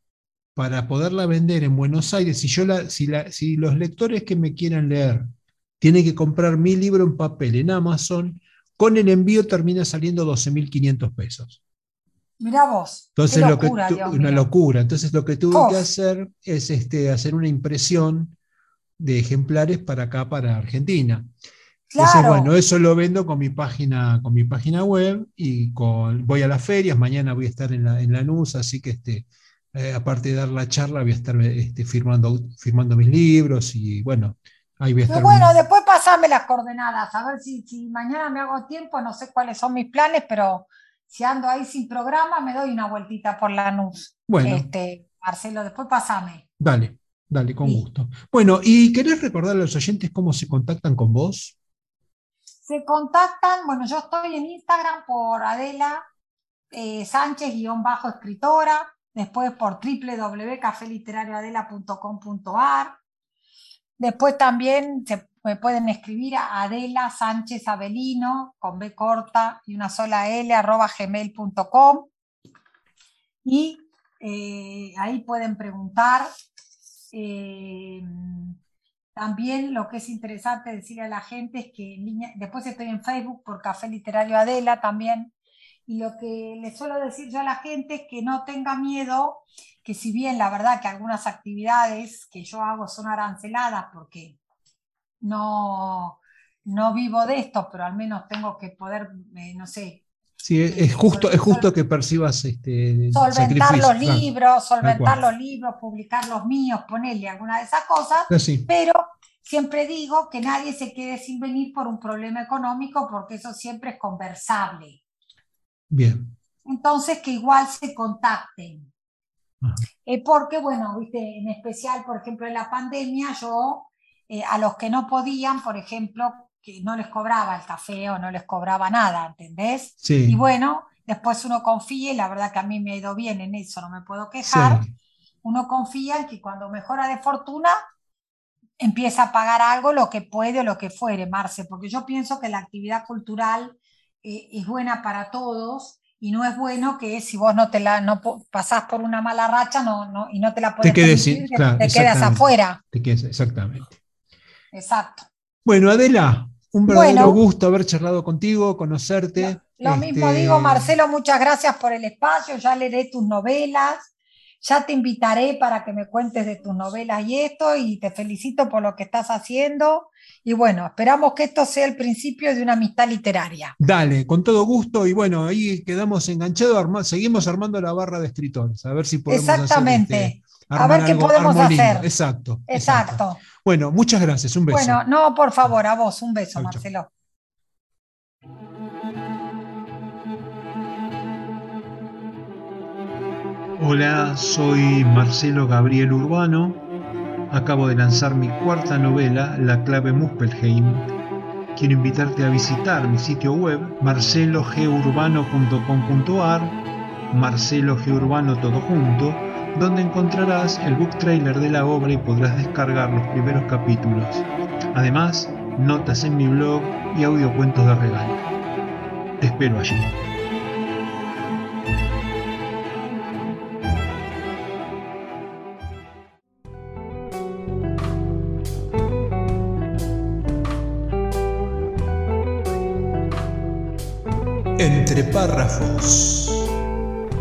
para poderla vender en Buenos Aires, si, yo la, si, la, si los lectores que me quieran leer tienen que comprar mi libro en papel en Amazon, con el envío termina saliendo 12.500 pesos. Mirá vos. Entonces, lo que una locura. Entonces, lo que tuve que hacer es este, hacer una impresión de ejemplares para acá, para Argentina. Entonces, bueno, eso lo vendo con mi página, con mi página web y con, voy a las ferias, mañana voy a estar en la, en la NUS, así que este, eh, aparte de dar la charla, voy a estar este, firmando, firmando mis libros y bueno, ahí voy a estar. bueno, después pasame las coordenadas, a ver si, si mañana me hago tiempo, no sé cuáles son mis planes, pero si ando ahí sin programa, me doy una vueltita por la NUS. Bueno. Este, Marcelo, después pasame. Dale, dale, con gusto. Bueno, ¿y querés recordar a los oyentes cómo se contactan con vos? Se contactan, bueno, yo estoy en Instagram por Adela eh, Sánchez-escritora, después por www.cafeliterarioadela.com.ar. Después también se me pueden escribir a Adela Sánchez Avelino con B corta y una sola L arroba gmail.com y eh, ahí pueden preguntar. Eh, también lo que es interesante decirle a la gente es que después estoy en Facebook por Café Literario Adela también, y lo que les suelo decir yo a la gente es que no tenga miedo, que si bien la verdad que algunas actividades que yo hago son aranceladas porque no, no vivo de esto, pero al menos tengo que poder, eh, no sé. Sí, es, justo, es justo que percibas este. Solventar los libros, solventar los libros, publicar los míos, ponerle alguna de esas cosas. Ah, pero siempre digo que nadie se quede sin venir por un problema económico, porque eso siempre es conversable. Bien. Entonces, que igual se contacten. Eh, porque, bueno, viste, en especial, por ejemplo, en la pandemia, yo eh, a los que no podían, por ejemplo, que no les cobraba el café o no les cobraba nada, ¿entendés? Sí. Y bueno, después uno confía, y la verdad que a mí me ha ido bien en eso, no me puedo quejar, uno confía en que cuando mejora de fortuna, empieza a pagar algo, lo que puede o lo que fuere, Marce, porque yo pienso que la actividad cultural eh, es buena para todos y no es bueno que si vos no te la no pasás por una mala racha no, no, y no te la puedes te, te quedas afuera. Te exactamente. Exacto. Bueno, Adela, un verdadero gusto haber charlado contigo, conocerte. Lo, mismo este, digo, Marcelo, muchas gracias por el espacio, ya leeré tus novelas, ya te invitaré para que me cuentes de tus novelas y esto, y te felicito por lo que estás haciendo. Y bueno, esperamos que esto sea el principio de una amistad literaria. Dale, con todo gusto. Y bueno, ahí quedamos enganchados, seguimos armando la barra de escritores, a ver si podemos Exactamente. Hacer este, a ver qué podemos hacer. Exacto, exacto, Bueno, muchas gracias. Un beso. Bueno, no, por favor, a vos. Un beso, Marcelo. Hola, soy Marcelo Gabriel Urbano. Acabo de lanzar mi cuarta novela, La clave Muspelheim. Quiero invitarte a visitar mi sitio web marcelogeurbano.com.ar, Marcelo Urbano todo junto donde encontrarás el book trailer de la obra y podrás descargar los primeros capítulos. Además, notas en mi blog y audiocuentos de regalo. Te espero allí. Entre párrafos